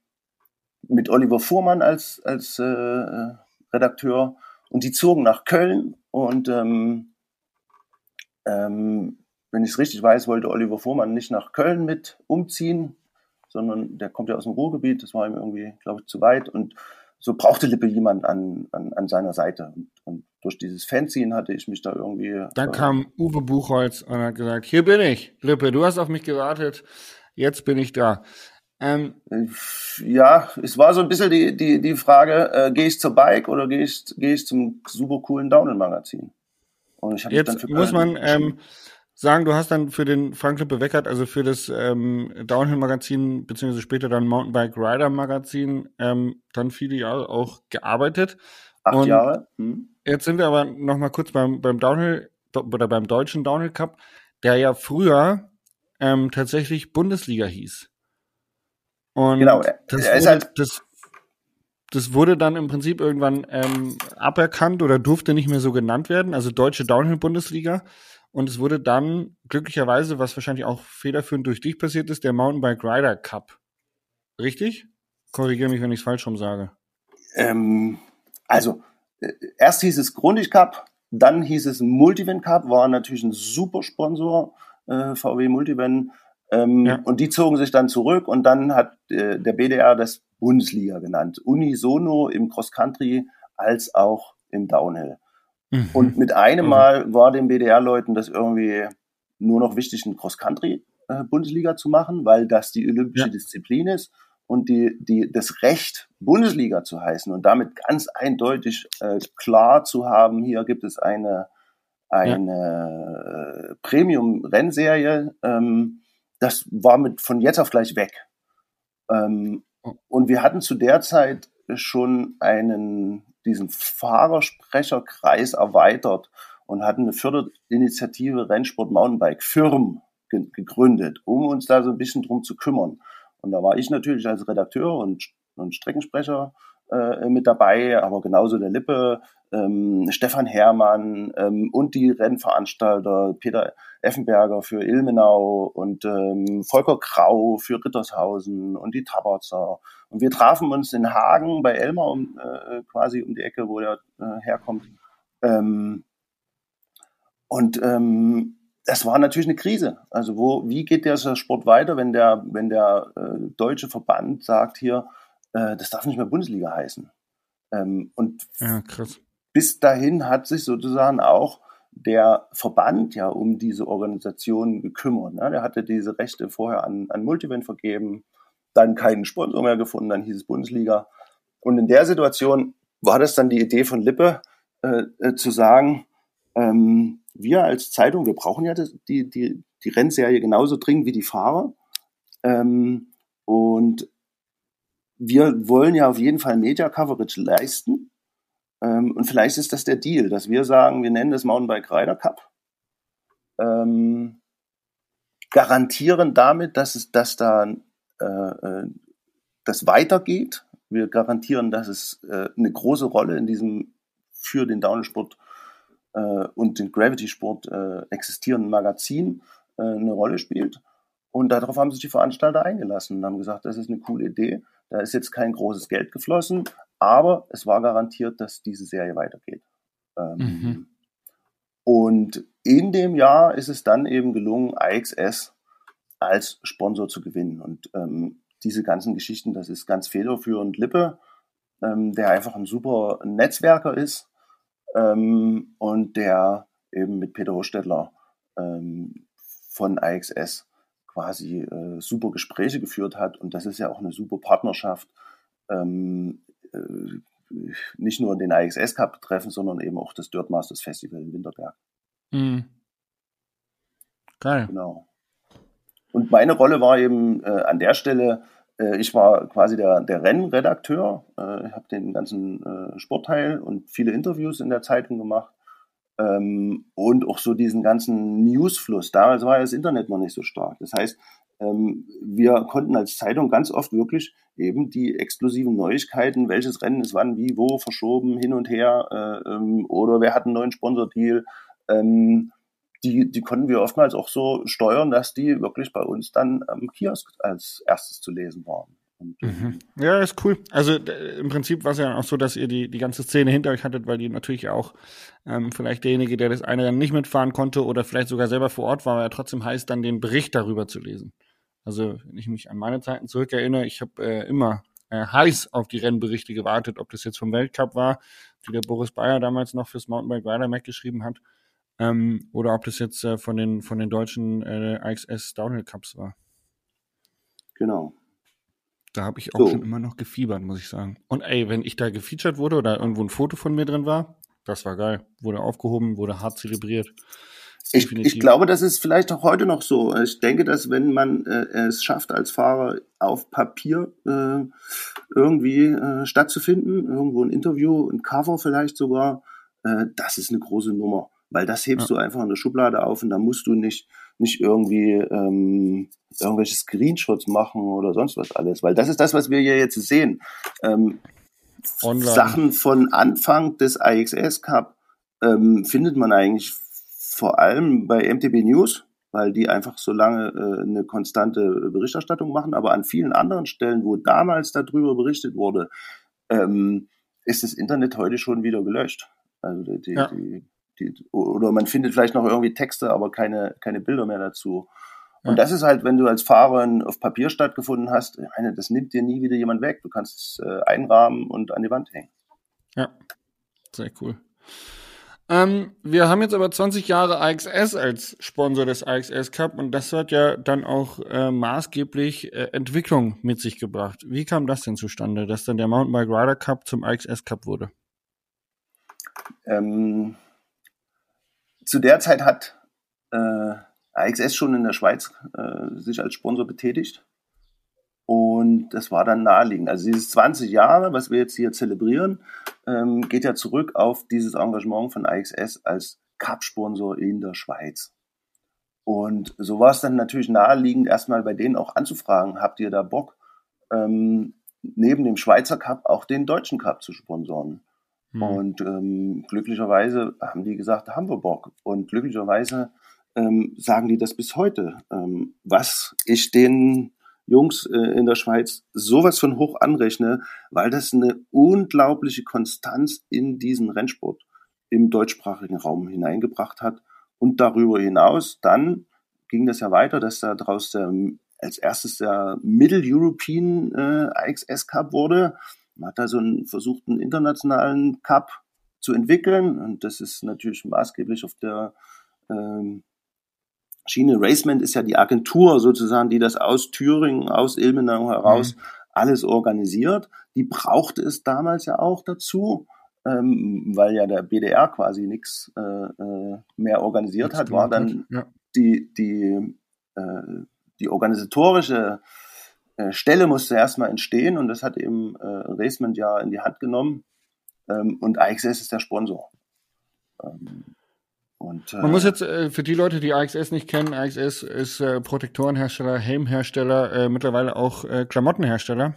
[SPEAKER 3] mit Oliver Fuhrmann als, als äh, Redakteur. Und die zogen nach Köln und ähm, ähm, wenn ich es richtig weiß, wollte Oliver Fuhrmann nicht nach Köln mit umziehen, sondern der kommt ja aus dem Ruhrgebiet, das war ihm irgendwie, glaube ich, zu weit. Und so brauchte Lippe jemand an, an, an seiner Seite. Und, und durch dieses Fanziehen hatte ich mich da irgendwie.
[SPEAKER 2] Dann äh, kam Uwe Buchholz und hat gesagt: Hier bin ich, Lippe, du hast auf mich gewartet, jetzt bin ich da.
[SPEAKER 3] Ähm, ja, es war so ein bisschen die, die, die Frage, äh, gehe ich zur Bike oder gehe ich, geh ich zum super coolen Downhill-Magazin?
[SPEAKER 2] Und ich habe Jetzt dann für muss man ähm, sagen, du hast dann für den Franklin Beweckert, also für das ähm, Downhill-Magazin, beziehungsweise später dann Mountainbike Rider-Magazin, ähm, dann viele Jahre auch gearbeitet.
[SPEAKER 3] Acht Und Jahre. Hm.
[SPEAKER 2] Jetzt sind wir aber noch mal kurz beim, beim Downhill oder beim deutschen Downhill Cup, der ja früher ähm, tatsächlich Bundesliga hieß. Und genau, das, wurde, halt das, das wurde dann im Prinzip irgendwann ähm, aberkannt oder durfte nicht mehr so genannt werden, also deutsche Downhill-Bundesliga. Und es wurde dann glücklicherweise, was wahrscheinlich auch federführend durch dich passiert ist, der Mountainbike Rider Cup. Richtig? Korrigiere mich, wenn ich es falsch rum sage.
[SPEAKER 3] Ähm, also, äh, erst hieß es Grundig Cup, dann hieß es Multivan Cup, war natürlich ein super Sponsor, äh, VW Multivan. Ähm, ja. Und die zogen sich dann zurück und dann hat äh, der BDR das Bundesliga genannt. Unisono im Cross Country als auch im Downhill. Mhm. Und mit einem mhm. Mal war den BDR-Leuten das irgendwie nur noch wichtig, eine Cross-Country-Bundesliga zu machen, weil das die olympische ja. Disziplin ist und die, die, das Recht, Bundesliga zu heißen und damit ganz eindeutig äh, klar zu haben, hier gibt es eine, eine ja. Premium-Rennserie, ähm, das war mit von jetzt auf gleich weg. Ähm, oh. und wir hatten zu der Zeit schon einen diesen Fahrersprecherkreis erweitert und hatten eine Förderinitiative Rennsport Mountainbike Firm ge gegründet, um uns da so ein bisschen drum zu kümmern. Und da war ich natürlich als Redakteur und, und Streckensprecher äh, mit dabei, aber genauso der Lippe, ähm, Stefan Herrmann ähm, und die Rennveranstalter Peter Effenberger für Ilmenau und ähm, Volker Grau für Rittershausen und die Tabarzer. Und wir trafen uns in Hagen bei Elmar um, äh, quasi um die Ecke, wo er äh, herkommt. Ähm, und ähm, das war natürlich eine Krise. Also wo, wie geht der Sport weiter, wenn der, wenn der äh, deutsche Verband sagt hier, äh, das darf nicht mehr Bundesliga heißen. Ähm, und ja, bis dahin hat sich sozusagen auch der Verband ja um diese Organisation gekümmert. Ne? Der hatte diese Rechte vorher an, an Multivent vergeben, dann keinen Sponsor mehr gefunden, dann hieß es Bundesliga. Und in der Situation war das dann die Idee von Lippe, äh, äh, zu sagen, ähm, wir als Zeitung, wir brauchen ja das, die, die, die Rennserie genauso dringend wie die Fahrer. Ähm, und wir wollen ja auf jeden Fall Media Coverage leisten. Ähm, und vielleicht ist das der Deal, dass wir sagen, wir nennen das Mountainbike Rider Cup. Ähm, garantieren damit, dass es, dass da äh, äh, das weitergeht. Wir garantieren, dass es äh, eine große Rolle in diesem für den Downhill-Sport äh, und den Gravity-Sport äh, existierenden Magazin äh, eine Rolle spielt. Und darauf haben sich die Veranstalter eingelassen und haben gesagt, das ist eine coole Idee. Da ist jetzt kein großes Geld geflossen, aber es war garantiert, dass diese Serie weitergeht. Ähm, mhm. Und in dem Jahr ist es dann eben gelungen, IXS als Sponsor zu gewinnen. Und ähm, diese ganzen Geschichten, das ist ganz federführend Lippe, ähm, der einfach ein super Netzwerker ist ähm, und der eben mit Peter Hochstädtler ähm, von IXS quasi äh, super Gespräche geführt hat. Und das ist ja auch eine super Partnerschaft, ähm, äh, nicht nur den IXS Cup betreffen, sondern eben auch das Dirt Masters Festival in Winterberg. Mhm. Geil. Genau. Und meine Rolle war eben äh, an der Stelle, äh, ich war quasi der, der Rennredakteur, äh, habe den ganzen äh, Sportteil und viele Interviews in der Zeitung gemacht ähm, und auch so diesen ganzen Newsfluss. Damals war ja das Internet noch nicht so stark. Das heißt, ähm, wir konnten als Zeitung ganz oft wirklich eben die exklusiven Neuigkeiten, welches Rennen ist wann, wie, wo verschoben, hin und her äh, ähm, oder wer hat einen neuen Sponsordeal. Ähm, die, die konnten wir oftmals auch so steuern, dass die wirklich bei uns dann am Kiosk als erstes zu lesen waren.
[SPEAKER 2] Mhm. Ja, ist cool. Also im Prinzip war es ja auch so, dass ihr die, die ganze Szene hinter euch hattet, weil die natürlich auch ähm, vielleicht derjenige, der das eine dann nicht mitfahren konnte oder vielleicht sogar selber vor Ort war, aber ja trotzdem heißt, dann den Bericht darüber zu lesen. Also wenn ich mich an meine Zeiten zurückerinnere, ich habe äh, immer äh, heiß auf die Rennberichte gewartet, ob das jetzt vom Weltcup war, wie der Boris Bayer damals noch fürs Mountainbike Rider Mac geschrieben hat, ähm, oder ob das jetzt äh, von den von den deutschen äh, IXS Downhill Cups war.
[SPEAKER 3] Genau.
[SPEAKER 2] Da habe ich auch so. schon immer noch gefiebert, muss ich sagen. Und ey, wenn ich da gefeatured wurde oder irgendwo ein Foto von mir drin war, das war geil. Wurde aufgehoben, wurde hart zelebriert.
[SPEAKER 3] Ich, ich, glaube, das ist vielleicht auch heute noch so. Ich denke, dass wenn man äh, es schafft, als Fahrer auf Papier äh, irgendwie äh, stattzufinden, irgendwo ein Interview, ein Cover vielleicht sogar, äh, das ist eine große Nummer. Weil das hebst ja. du einfach in der Schublade auf und da musst du nicht, nicht irgendwie ähm, irgendwelche Screenshots machen oder sonst was alles. Weil das ist das, was wir hier jetzt sehen. Ähm, Sachen von Anfang des IXS Cup ähm, findet man eigentlich vor allem bei MTB News, weil die einfach so lange äh, eine konstante Berichterstattung machen. Aber an vielen anderen Stellen, wo damals darüber berichtet wurde, ähm, ist das Internet heute schon wieder gelöscht. Also die, ja. die, die, oder man findet vielleicht noch irgendwie Texte, aber keine, keine Bilder mehr dazu. Und ja. das ist halt, wenn du als Fahrer auf Papier stattgefunden hast, eine, das nimmt dir nie wieder jemand weg. Du kannst es äh, einrahmen und an die Wand hängen.
[SPEAKER 2] Ja, sehr cool. Ähm, wir haben jetzt aber 20 Jahre AXS als Sponsor des AXS Cup und das hat ja dann auch äh, maßgeblich äh, Entwicklung mit sich gebracht. Wie kam das denn zustande, dass dann der Mountainbike Rider Cup zum AXS Cup wurde?
[SPEAKER 3] Ähm, zu der Zeit hat äh, AXS schon in der Schweiz äh, sich als Sponsor betätigt. Und das war dann naheliegend. Also dieses 20 Jahre, was wir jetzt hier zelebrieren, ähm, geht ja zurück auf dieses Engagement von AXS als Cup-Sponsor in der Schweiz. Und so war es dann natürlich naheliegend, erstmal bei denen auch anzufragen, habt ihr da Bock, ähm, neben dem Schweizer Cup auch den deutschen Cup zu sponsoren? Mhm. Und ähm, glücklicherweise haben die gesagt, haben wir Bock. Und glücklicherweise ähm, sagen die das bis heute. Ähm, was ich den Jungs äh, in der Schweiz sowas von hoch anrechne, weil das eine unglaubliche Konstanz in diesen Rennsport im deutschsprachigen Raum hineingebracht hat und darüber hinaus, dann ging das ja weiter, dass da daraus der, als erstes der Middle European äh, IXS Cup wurde. Man hat da so einen versuchten internationalen Cup zu entwickeln und das ist natürlich maßgeblich auf der ähm, Schiene. Racement ist ja die Agentur sozusagen, die das aus Thüringen, aus Ilmenau heraus mhm. alles organisiert. Die brauchte es damals ja auch dazu ähm, weil ja der BDR quasi nichts äh, äh, mehr organisiert hat, war dann ja. die, die, äh, die organisatorische äh, Stelle musste erstmal entstehen und das hat eben äh, Racement ja in die Hand genommen ähm, und AXS ist der Sponsor. Ähm,
[SPEAKER 2] und, Man muss äh, jetzt äh, für die Leute, die AXS nicht kennen, AXS ist äh, Protektorenhersteller, Helmhersteller, äh, mittlerweile auch äh, Klamottenhersteller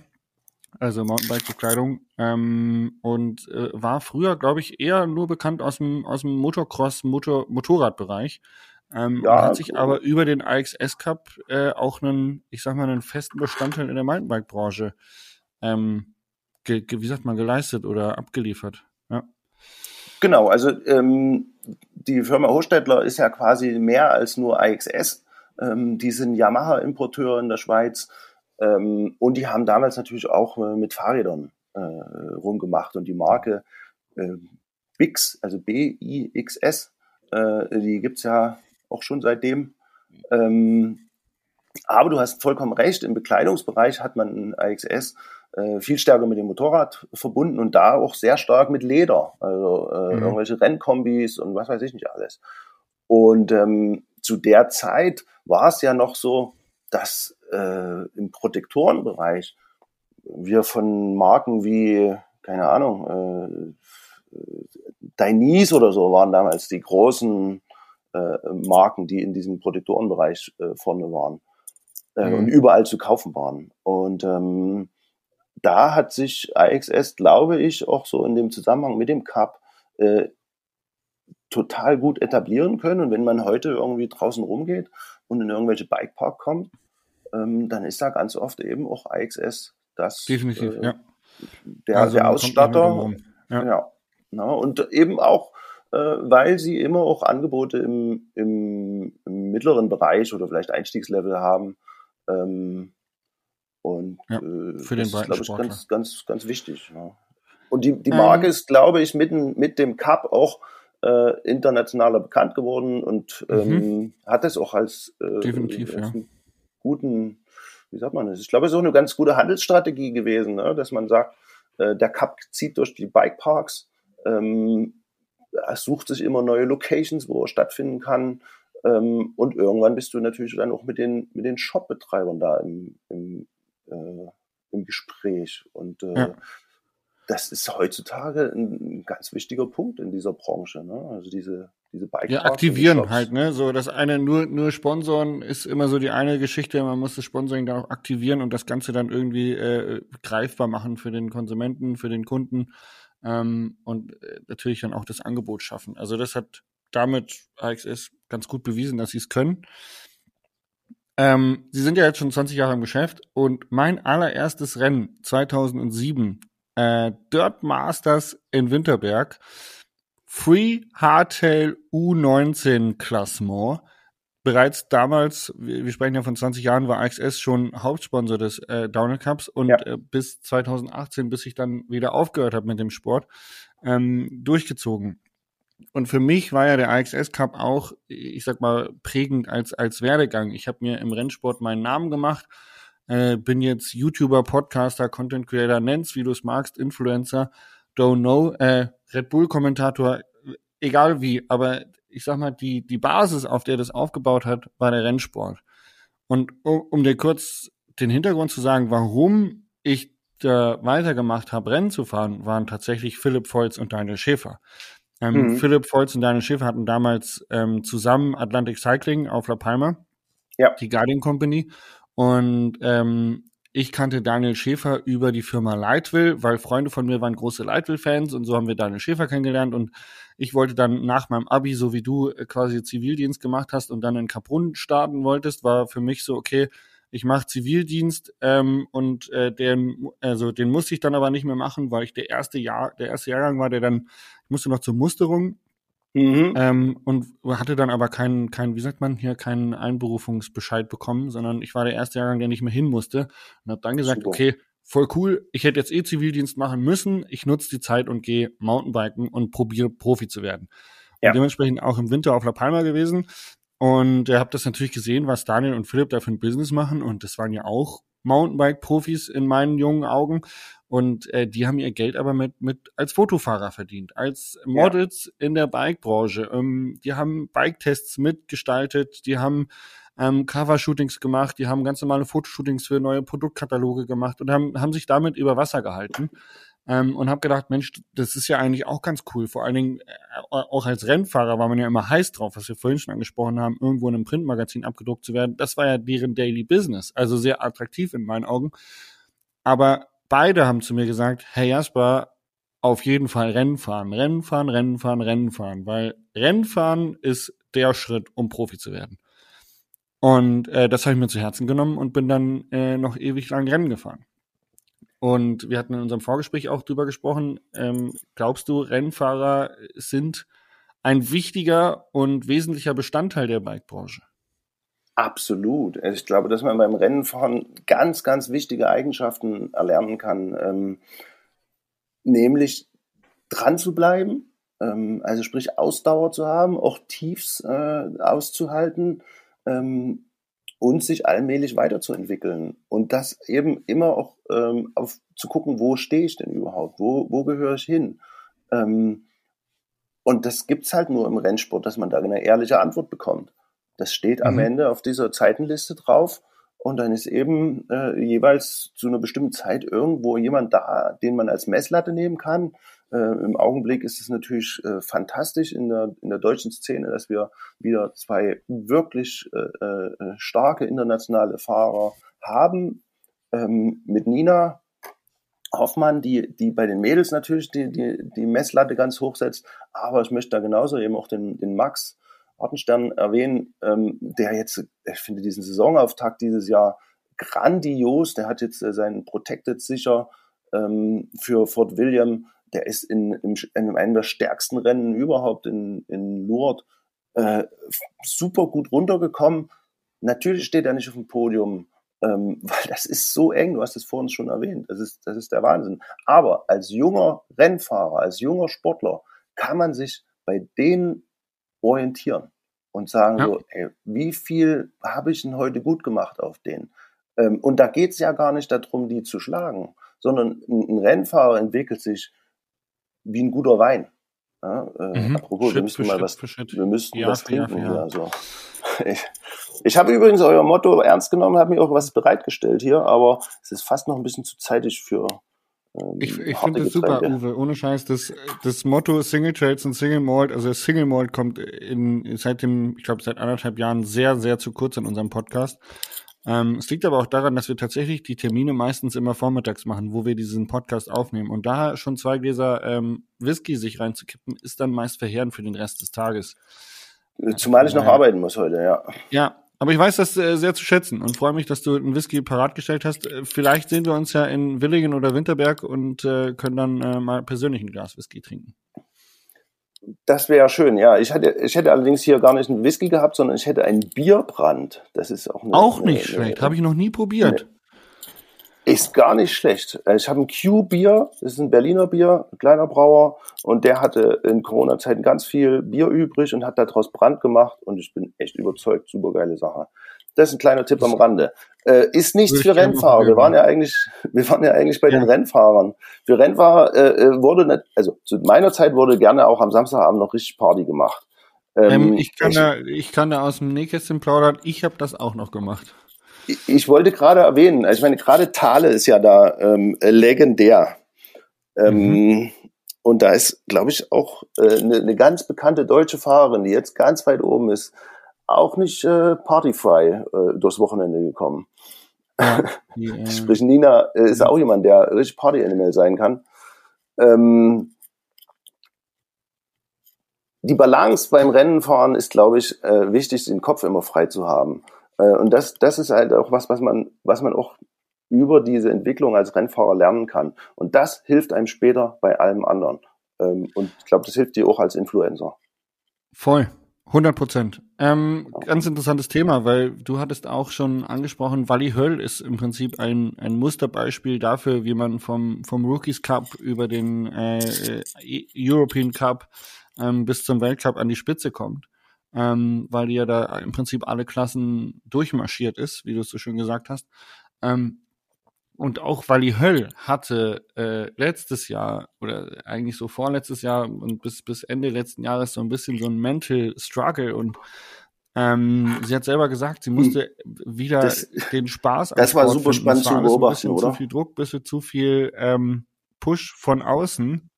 [SPEAKER 2] also Mountainbike-Bekleidung, ähm, und äh, war früher, glaube ich, eher nur bekannt aus dem, aus dem Motocross, Motor, Motorradbereich. Ähm, ja, hat sich cool. aber über den AXS Cup äh, auch einen, ich sag mal, einen festen Bestandteil in der Mountainbike-Branche, ähm, wie sagt man, geleistet oder abgeliefert. Ja.
[SPEAKER 3] Genau, also ähm, die Firma Hochstädtler ist ja quasi mehr als nur AXS. Ähm, die sind Yamaha-Importeur in der Schweiz ähm, und die haben damals natürlich auch äh, mit Fahrrädern äh, rumgemacht und die Marke äh, Bix, also B-I-X-S, äh, die gibt's ja auch schon seitdem. Ähm, aber du hast vollkommen recht, im Bekleidungsbereich hat man AXS äh, viel stärker mit dem Motorrad verbunden und da auch sehr stark mit Leder, also äh, mhm. irgendwelche Rennkombis und was weiß ich nicht alles. Und ähm, zu der Zeit war es ja noch so, dass äh, im Protektorenbereich wir von Marken wie, keine Ahnung, äh, Dainese oder so waren damals die großen äh, Marken, die in diesem Protektorenbereich äh, vorne waren äh, mhm. und überall zu kaufen waren. Und ähm, da hat sich IXS, glaube ich, auch so in dem Zusammenhang mit dem Cup äh, total gut etablieren können. Und wenn man heute irgendwie draußen rumgeht und in irgendwelche Bikepark kommt, ähm, dann ist da ganz oft eben auch IXS das
[SPEAKER 2] Definitiv, äh, ja.
[SPEAKER 3] der, also, der Ausstatter. Ja. ja. Na, und eben auch, weil sie immer auch Angebote im, im, im, mittleren Bereich oder vielleicht Einstiegslevel haben. Ähm, und
[SPEAKER 2] ja, äh, für den
[SPEAKER 3] das ist, glaube ich, ganz, ganz, ganz wichtig. Ja. Und die, die Marke ähm. ist, glaube ich, mit, mit dem Cup auch äh, internationaler bekannt geworden und mhm. ähm, hat es auch als,
[SPEAKER 2] äh, Definitiv, als
[SPEAKER 3] ja guten, wie sagt man das? Ich glaube, es ist auch eine ganz gute Handelsstrategie gewesen, ne? dass man sagt, äh, der Cup zieht durch die Bikeparks, ähm, er sucht sich immer neue Locations, wo er stattfinden kann. Ähm, und irgendwann bist du natürlich dann auch mit den, mit den Shop-Betreibern da im, im, äh, im Gespräch. Und äh, ja. das ist heutzutage ein, ganz wichtiger Punkt in dieser Branche. Ne? Also diese, diese
[SPEAKER 2] Bike Ja, aktivieren halt, ne? So das eine nur nur sponsoren ist immer so die eine Geschichte, man muss das Sponsoring dann auch aktivieren und das Ganze dann irgendwie äh, greifbar machen für den Konsumenten, für den Kunden ähm, und äh, natürlich dann auch das Angebot schaffen. Also das hat damit AXS ganz gut bewiesen, dass sie es können. Ähm, sie sind ja jetzt schon 20 Jahre im Geschäft und mein allererstes Rennen 2007, äh, Dirt Masters in Winterberg, Free Hardtail U19 Klassement. Bereits damals, wir, wir, sprechen ja von 20 Jahren, war AXS schon Hauptsponsor des äh, Downhill Cups und ja. äh, bis 2018, bis ich dann wieder aufgehört habe mit dem Sport, ähm, durchgezogen. Und für mich war ja der AXS Cup auch, ich sag mal, prägend als, als Werdegang. Ich habe mir im Rennsport meinen Namen gemacht, äh, bin jetzt YouTuber, Podcaster, Content Creator, nenn's, wie du es magst, Influencer don't know, äh, Red Bull-Kommentator, egal wie, aber ich sag mal, die, die Basis, auf der das aufgebaut hat, war der Rennsport. Und um, um dir kurz den Hintergrund zu sagen, warum ich da weitergemacht habe, Rennen zu fahren, waren tatsächlich Philipp Volz und Daniel Schäfer. Ähm, mhm. Philipp Volz und Daniel Schäfer hatten damals ähm, zusammen Atlantic Cycling auf La Palma, ja. die Guardian Company. Und ähm, ich kannte Daniel Schäfer über die Firma Lightwill, weil Freunde von mir waren große Lightwill-Fans und so haben wir Daniel Schäfer kennengelernt und ich wollte dann nach meinem Abi, so wie du äh, quasi Zivildienst gemacht hast und dann in Kaprun starten wolltest, war für mich so, okay, ich mache Zivildienst ähm, und äh, den, also den musste ich dann aber nicht mehr machen, weil ich der erste Jahr, der erste Jahrgang war, der dann, ich musste noch zur Musterung Mhm. Ähm, und hatte dann aber keinen, keinen, wie sagt man hier, keinen Einberufungsbescheid bekommen, sondern ich war der erste Jahrgang, der nicht mehr hin musste und habe dann gesagt, Super. okay, voll cool, ich hätte jetzt eh Zivildienst machen müssen, ich nutze die Zeit und gehe Mountainbiken und probiere Profi zu werden. Ja. Und dementsprechend auch im Winter auf La Palma gewesen und ihr habt das natürlich gesehen, was Daniel und Philipp da für ein Business machen und das waren ja auch Mountainbike-Profis in meinen jungen Augen und äh, die haben ihr Geld aber mit, mit als Fotofahrer verdient, als Models ja. in der Bike-Branche. Ähm, die haben Bike-Tests mitgestaltet, die haben ähm, Cover-Shootings gemacht, die haben ganz normale Fotoshootings für neue Produktkataloge gemacht und haben, haben sich damit über Wasser gehalten. Ähm, und habe gedacht, Mensch, das ist ja eigentlich auch ganz cool. Vor allen Dingen äh, auch als Rennfahrer war man ja immer heiß drauf, was wir vorhin schon angesprochen haben, irgendwo in einem Printmagazin abgedruckt zu werden. Das war ja deren Daily Business, also sehr attraktiv in meinen Augen. Aber beide haben zu mir gesagt, Herr Jasper, auf jeden Fall Rennen fahren, Rennen fahren, Rennen fahren, Rennen fahren, weil Rennfahren ist der Schritt, um Profi zu werden. Und äh, das habe ich mir zu Herzen genommen und bin dann äh, noch ewig lang Rennen gefahren. Und wir hatten in unserem Vorgespräch auch drüber gesprochen. Ähm, glaubst du, Rennfahrer sind ein wichtiger und wesentlicher Bestandteil der Bikebranche?
[SPEAKER 3] Absolut. Also ich glaube, dass man beim Rennenfahren ganz, ganz wichtige Eigenschaften erlernen kann, ähm, nämlich dran zu bleiben, ähm, also sprich Ausdauer zu haben, auch Tiefs äh, auszuhalten ähm, und sich allmählich weiterzuentwickeln. Und das eben immer auch ähm, auf, zu gucken, wo stehe ich denn überhaupt, wo, wo gehöre ich hin. Ähm, und das gibt's halt nur im Rennsport, dass man da eine ehrliche Antwort bekommt. Das steht mhm. am Ende auf dieser Zeitenliste drauf. Und dann ist eben äh, jeweils zu einer bestimmten Zeit irgendwo jemand da, den man als Messlatte nehmen kann. Äh, Im Augenblick ist es natürlich äh, fantastisch in der, in der deutschen Szene, dass wir wieder zwei wirklich äh, äh, starke internationale Fahrer haben. Ähm, mit Nina Hoffmann, die, die bei den Mädels natürlich die, die, die Messlatte ganz hoch setzt. Aber ich möchte da genauso eben auch den, den Max Ortenstern erwähnen, ähm, der jetzt, ich finde diesen Saisonauftakt dieses Jahr grandios. Der hat jetzt äh, seinen Protected sicher ähm, für Fort William. Der ist in, in, in einem der stärksten Rennen überhaupt in, in Lourdes äh, super gut runtergekommen. Natürlich steht er nicht auf dem Podium, ähm, weil das ist so eng. Du hast es vorhin schon erwähnt. Das ist, das ist der Wahnsinn. Aber als junger Rennfahrer, als junger Sportler kann man sich bei den orientieren und sagen ja. so, ey, wie viel habe ich denn heute gut gemacht auf den? Ähm, und da geht es ja gar nicht darum, die zu schlagen, sondern ein, ein, Rennfahrer entwickelt sich wie ein guter Wein. Ja, äh, mhm. Apropos, Schritt wir müssten mal was, wir müssten ja, was trinken hier. Also. Ich, ich habe übrigens euer Motto ernst genommen, habe mir auch was bereitgestellt hier, aber es ist fast noch ein bisschen zu zeitig für,
[SPEAKER 2] ähm, ich, ich finde das super, Uwe. Ohne Scheiß, das, das Motto Single Trades und Single Malt, also Single Malt kommt in, seit dem, ich glaube, seit anderthalb Jahren sehr, sehr zu kurz in unserem Podcast. Ähm, es liegt aber auch daran, dass wir tatsächlich die Termine meistens immer vormittags machen, wo wir diesen Podcast aufnehmen. Und da schon zwei Gläser ähm, Whisky sich reinzukippen, ist dann meist verheerend für den Rest des Tages.
[SPEAKER 3] Zumal ich noch arbeiten muss heute, ja.
[SPEAKER 2] Ja, aber ich weiß das äh, sehr zu schätzen und freue mich, dass du einen Whisky parat gestellt hast. Äh, vielleicht sehen wir uns ja in Willingen oder Winterberg und äh, können dann äh, mal persönlich ein Glas Whisky trinken.
[SPEAKER 3] Das wäre schön, ja. Ich hätte, ich hätte allerdings hier gar nicht einen Whisky gehabt, sondern ich hätte einen Bierbrand. Das ist auch
[SPEAKER 2] eine, Auch nicht eine, schlecht, habe ich noch nie probiert.
[SPEAKER 3] Ist gar nicht schlecht. Äh, ich habe ein Q-Bier, das ist ein Berliner Bier, ein kleiner Brauer, und der hatte in Corona-Zeiten ganz viel Bier übrig und hat daraus Brand gemacht und ich bin echt überzeugt, super geile Sache. Das ist ein kleiner Tipp am Rande. Äh, ist nichts für Rennfahrer. Wir waren ja eigentlich, wir waren ja eigentlich bei ja. den Rennfahrern. Für Rennfahrer äh, äh, wurde nicht, also zu meiner Zeit wurde gerne auch am Samstagabend noch richtig Party gemacht.
[SPEAKER 2] Ähm, ähm, ich, kann ich, da, ich kann da aus dem Nähkästchen plaudern. Ich habe das auch noch gemacht
[SPEAKER 3] ich wollte gerade erwähnen, also ich meine, gerade Thale ist ja da ähm, legendär. Ähm, mhm. Und da ist, glaube ich, auch eine äh, ne, ne ganz bekannte deutsche Fahrerin, die jetzt ganz weit oben ist, auch nicht äh, partyfrei äh, durchs Wochenende gekommen. Ja, die, äh, Sprich, Nina äh, ist auch jemand, der richtig Party-Animal sein kann. Ähm, die Balance beim Rennenfahren ist, glaube ich, äh, wichtig, den Kopf immer frei zu haben. Äh, und das, das ist halt auch was, was man, was man auch über diese Entwicklung als Rennfahrer lernen kann. Und das hilft einem später bei allem anderen. Ähm, und ich glaube, das hilft dir auch als Influencer.
[SPEAKER 2] Voll. 100 Prozent. Ähm, ganz interessantes Thema, weil du hattest auch schon angesprochen, Wally Höll ist im Prinzip ein, ein Musterbeispiel dafür, wie man vom, vom Rookies Cup über den äh, European Cup ähm, bis zum Weltcup an die Spitze kommt. Ähm, weil die ja da im Prinzip alle Klassen durchmarschiert ist, wie du es so schön gesagt hast. Ähm, und auch Wally Höll hatte äh, letztes Jahr oder eigentlich so vorletztes Jahr und bis, bis Ende letzten Jahres so ein bisschen so ein Mental Struggle und ähm, sie hat selber gesagt, sie musste hm. wieder das, den Spaß
[SPEAKER 3] Das war super spannend zu beobachten,
[SPEAKER 2] oder? Zu viel Druck, bisschen zu viel ähm, Push von außen.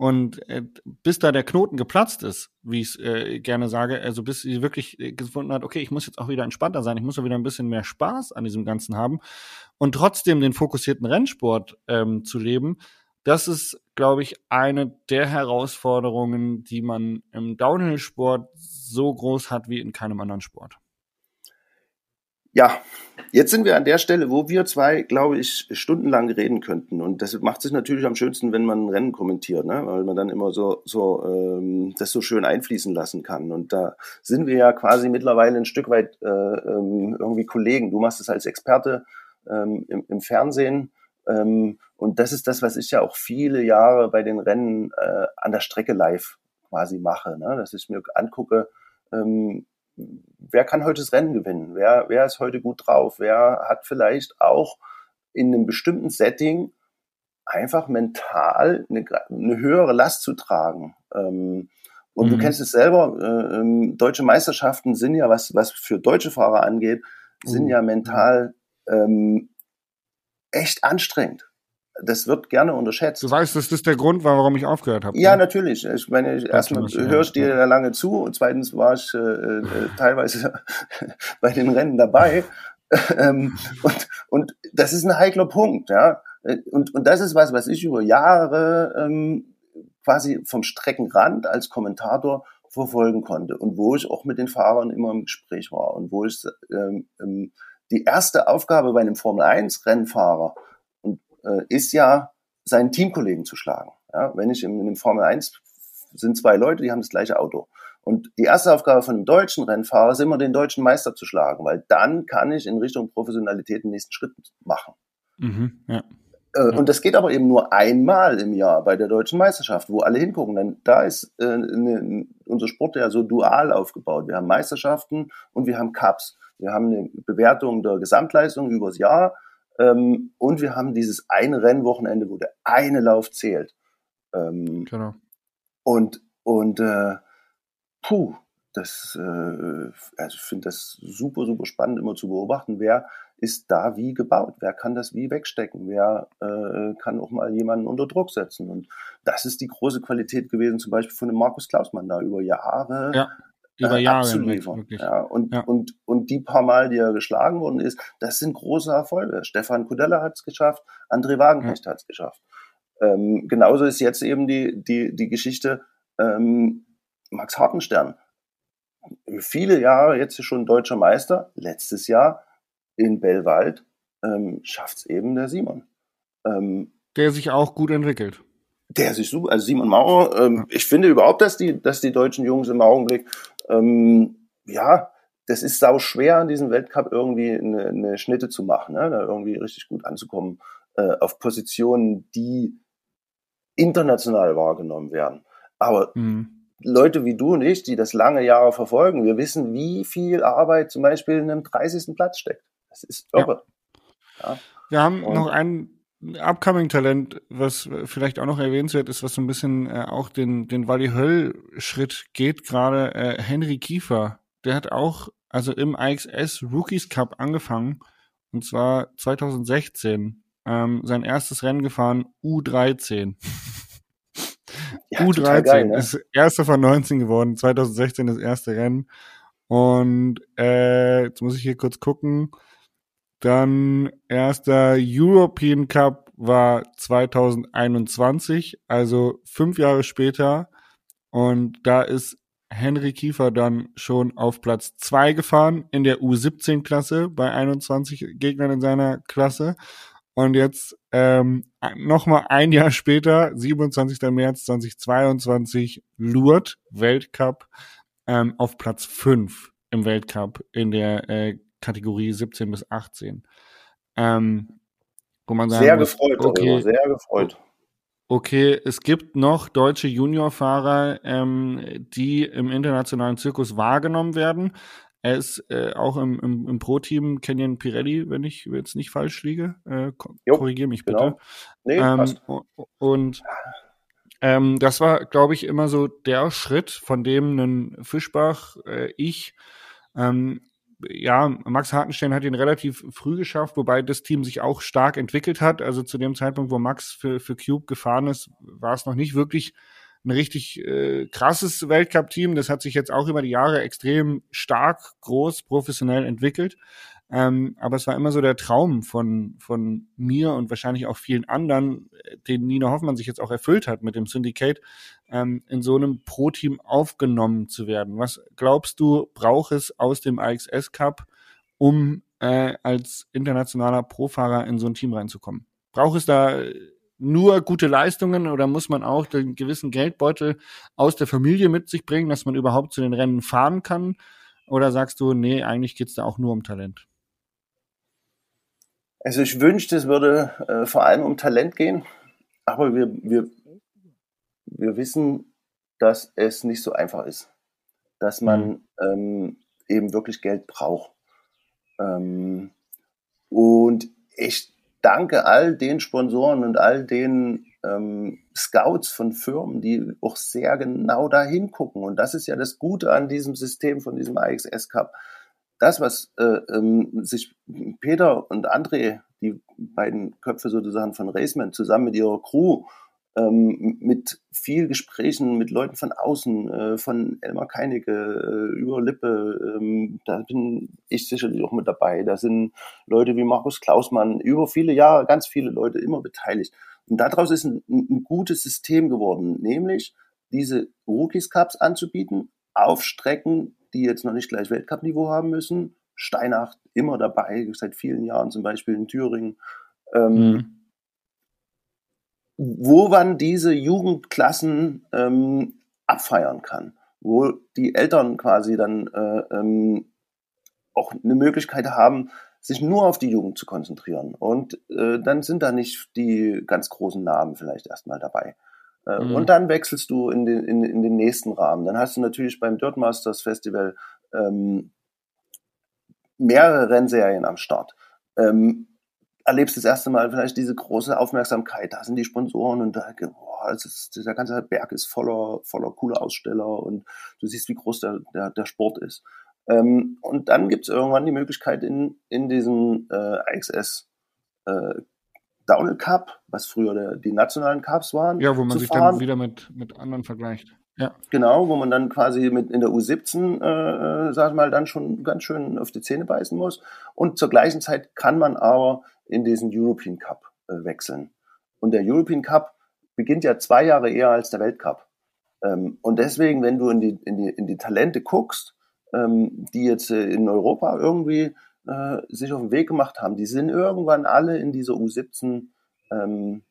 [SPEAKER 2] Und äh, bis da der Knoten geplatzt ist, wie ich es äh, gerne sage, also bis sie wirklich äh, gefunden hat, okay, ich muss jetzt auch wieder entspannter sein, ich muss auch wieder ein bisschen mehr Spaß an diesem Ganzen haben und trotzdem den fokussierten Rennsport ähm, zu leben, das ist, glaube ich, eine der Herausforderungen, die man im Downhill-Sport so groß hat wie in keinem anderen Sport.
[SPEAKER 3] Ja, jetzt sind wir an der Stelle, wo wir zwei, glaube ich, stundenlang reden könnten. Und das macht sich natürlich am schönsten, wenn man ein Rennen kommentiert, ne? weil man dann immer so, so ähm, das so schön einfließen lassen kann. Und da sind wir ja quasi mittlerweile ein Stück weit äh, ähm, irgendwie Kollegen. Du machst es als Experte ähm, im, im Fernsehen. Ähm, und das ist das, was ich ja auch viele Jahre bei den Rennen äh, an der Strecke live quasi mache, ne? dass ich mir angucke, ähm, wer kann heute das Rennen gewinnen? Wer, wer ist heute gut drauf? Wer hat vielleicht auch in einem bestimmten Setting einfach mental eine, eine höhere Last zu tragen? Ähm, und mhm. du kennst es selber, äh, ähm, deutsche Meisterschaften sind ja, was, was für deutsche Fahrer angeht, sind mhm. ja mental ähm, echt anstrengend das wird gerne unterschätzt.
[SPEAKER 2] Du weißt, das ist der Grund, warum ich aufgehört habe.
[SPEAKER 3] Ja, ne? natürlich. Ich meine, erstmal hörst du dir ja. lange zu und zweitens war ich äh, äh, teilweise bei den Rennen dabei. ähm, und, und das ist ein heikler Punkt, ja. Und, und das ist was, was ich über Jahre ähm, quasi vom Streckenrand als Kommentator verfolgen konnte und wo ich auch mit den Fahrern immer im Gespräch war und wo ich ähm, ähm die erste Aufgabe bei einem Formel 1 Rennfahrer äh, ist ja, seinen Teamkollegen zu schlagen. Ja, wenn ich in, in dem Formel 1 sind zwei Leute, die haben das gleiche Auto. Und die erste Aufgabe von einem deutschen Rennfahrer ist immer, den deutschen Meister zu schlagen, weil dann kann ich in Richtung Professionalität den nächsten Schritt machen. Mhm, ja. Äh, und das geht aber eben nur einmal im Jahr bei der deutschen Meisterschaft, wo alle hingucken. Denn da ist äh, ne, unser Sport ja so dual aufgebaut. Wir haben Meisterschaften und wir haben Cups. Wir haben eine Bewertung der Gesamtleistung übers Jahr ähm, und wir haben dieses eine Rennwochenende, wo der eine Lauf zählt. Ähm, genau. Und, und äh, puh, das, äh, also ich finde das super, super spannend, immer zu beobachten, wer ist da wie gebaut, wer kann das wie wegstecken, wer äh, kann auch mal jemanden unter Druck setzen. Und das ist die große Qualität gewesen, zum Beispiel von dem Markus Klausmann da über Jahre. Ja über äh, Jahre abzuliefern. Ja, und, ja. Und, und die paar Mal, die er geschlagen worden ist, das sind große Erfolge. Stefan Kudella hat es geschafft, André Wagenknecht ja. hat es geschafft. Ähm, genauso ist jetzt eben die, die, die Geschichte ähm, Max Hartenstern. Viele Jahre jetzt schon deutscher Meister, letztes Jahr in Bellwald ähm, schafft es eben der Simon.
[SPEAKER 2] Ähm, der sich auch gut entwickelt.
[SPEAKER 3] Der sich super, also Simon Mauer, ähm, ich finde überhaupt, dass die, dass die deutschen Jungs im Augenblick ähm, ja, das ist sau schwer, an diesem Weltcup irgendwie eine, eine Schnitte zu machen, ne? da irgendwie richtig gut anzukommen äh, auf Positionen, die international wahrgenommen werden. Aber mhm. Leute wie du und ich, die das lange Jahre verfolgen, wir wissen, wie viel Arbeit zum Beispiel in einem 30. Platz steckt. Das ist irre.
[SPEAKER 2] Ja. Ja. Wir haben und noch ein Upcoming-Talent, was vielleicht auch noch erwähnenswert ist, was so ein bisschen äh, auch den, den Wally Höll-Schritt geht, gerade äh, Henry Kiefer. Der hat auch, also im IXS Rookies Cup angefangen, und zwar 2016. Ähm, sein erstes Rennen gefahren, U13. Ja, U13 geil, ne? ist erster von 19 geworden, 2016 das erste Rennen. Und äh, jetzt muss ich hier kurz gucken. Dann erster European Cup war 2021, also fünf Jahre später. Und da ist Henry Kiefer dann schon auf Platz zwei gefahren in der U17-Klasse bei 21 Gegnern in seiner Klasse. Und jetzt ähm, nochmal ein Jahr später, 27. März 2022, Lourdes Weltcup ähm, auf Platz 5 im Weltcup in der äh, Kategorie 17 bis 18. Ähm,
[SPEAKER 3] wo man sagen sehr muss, gefreut, okay, sehr gefreut.
[SPEAKER 2] Okay, es gibt noch deutsche Juniorfahrer, ähm, die im internationalen Zirkus wahrgenommen werden. Er ist äh, auch im, im, im Pro-Team Kenyon Pirelli, wenn ich jetzt nicht falsch liege. Äh, Korrigiere mich bitte. Genau. Nee, ähm, und ähm, das war, glaube ich, immer so der Schritt, von dem ein Fischbach, äh, ich, ähm, ja, Max Hartenstein hat ihn relativ früh geschafft, wobei das Team sich auch stark entwickelt hat. Also zu dem Zeitpunkt, wo Max für, für Cube gefahren ist, war es noch nicht wirklich ein richtig äh, krasses Weltcup-Team. Das hat sich jetzt auch über die Jahre extrem stark, groß, professionell entwickelt. Ähm, aber es war immer so der Traum von, von mir und wahrscheinlich auch vielen anderen, äh, den Nina Hoffmann sich jetzt auch erfüllt hat mit dem Syndicate, ähm, in so einem Pro-Team aufgenommen zu werden. Was glaubst du, braucht es aus dem AXS Cup, um äh, als internationaler Profahrer in so ein Team reinzukommen? Braucht es da nur gute Leistungen oder muss man auch den gewissen Geldbeutel aus der Familie mit sich bringen, dass man überhaupt zu den Rennen fahren kann? Oder sagst du, nee, eigentlich geht's da auch nur um Talent?
[SPEAKER 3] Also ich wünschte, es würde äh, vor allem um Talent gehen, aber wir, wir, wir wissen, dass es nicht so einfach ist, dass man mhm. ähm, eben wirklich Geld braucht. Ähm, und ich danke all den Sponsoren und all den ähm, Scouts von Firmen, die auch sehr genau da hingucken. Und das ist ja das Gute an diesem System von diesem AXS Cup das, was äh, ähm, sich Peter und André, die beiden Köpfe sozusagen von Raceman, zusammen mit ihrer Crew, ähm, mit viel Gesprächen mit Leuten von außen, äh, von Elmar Keinecke äh, über Lippe, ähm, da bin ich sicherlich auch mit dabei. Da sind Leute wie Markus Klausmann, über viele Jahre ganz viele Leute immer beteiligt. Und daraus ist ein, ein gutes System geworden, nämlich diese Rookies Cups anzubieten auf Strecken, die jetzt noch nicht gleich Weltcup-Niveau haben müssen. Steinacht immer dabei, seit vielen Jahren zum Beispiel in Thüringen. Ähm, mhm. Wo man diese Jugendklassen ähm, abfeiern kann, wo die Eltern quasi dann äh, ähm, auch eine Möglichkeit haben, sich nur auf die Jugend zu konzentrieren. Und äh, dann sind da nicht die ganz großen Namen vielleicht erstmal dabei. Äh, mhm. Und dann wechselst du in den, in, in den nächsten Rahmen. Dann hast du natürlich beim Dirt Masters Festival ähm, mehrere Rennserien am Start. Ähm, erlebst das erste Mal vielleicht diese große Aufmerksamkeit. Da sind die Sponsoren und da, boah, ist, dieser ganze Berg ist voller, voller cooler Aussteller und du siehst, wie groß der, der, der Sport ist. Ähm, und dann gibt es irgendwann die Möglichkeit in, in diesen äh, IXS äh, Downhill Cup, was früher die nationalen Cups waren.
[SPEAKER 2] Ja, wo man sich fahren. dann wieder mit, mit anderen vergleicht. Ja.
[SPEAKER 3] Genau, wo man dann quasi mit in der U17, äh, äh, sag ich mal, dann schon ganz schön auf die Zähne beißen muss. Und zur gleichen Zeit kann man aber in diesen European Cup äh, wechseln. Und der European Cup beginnt ja zwei Jahre eher als der Weltcup. Ähm, und deswegen, wenn du in die, in die, in die Talente guckst, ähm, die jetzt äh, in Europa irgendwie äh, sich auf den Weg gemacht haben, die sind irgendwann alle in dieser U17 ähm,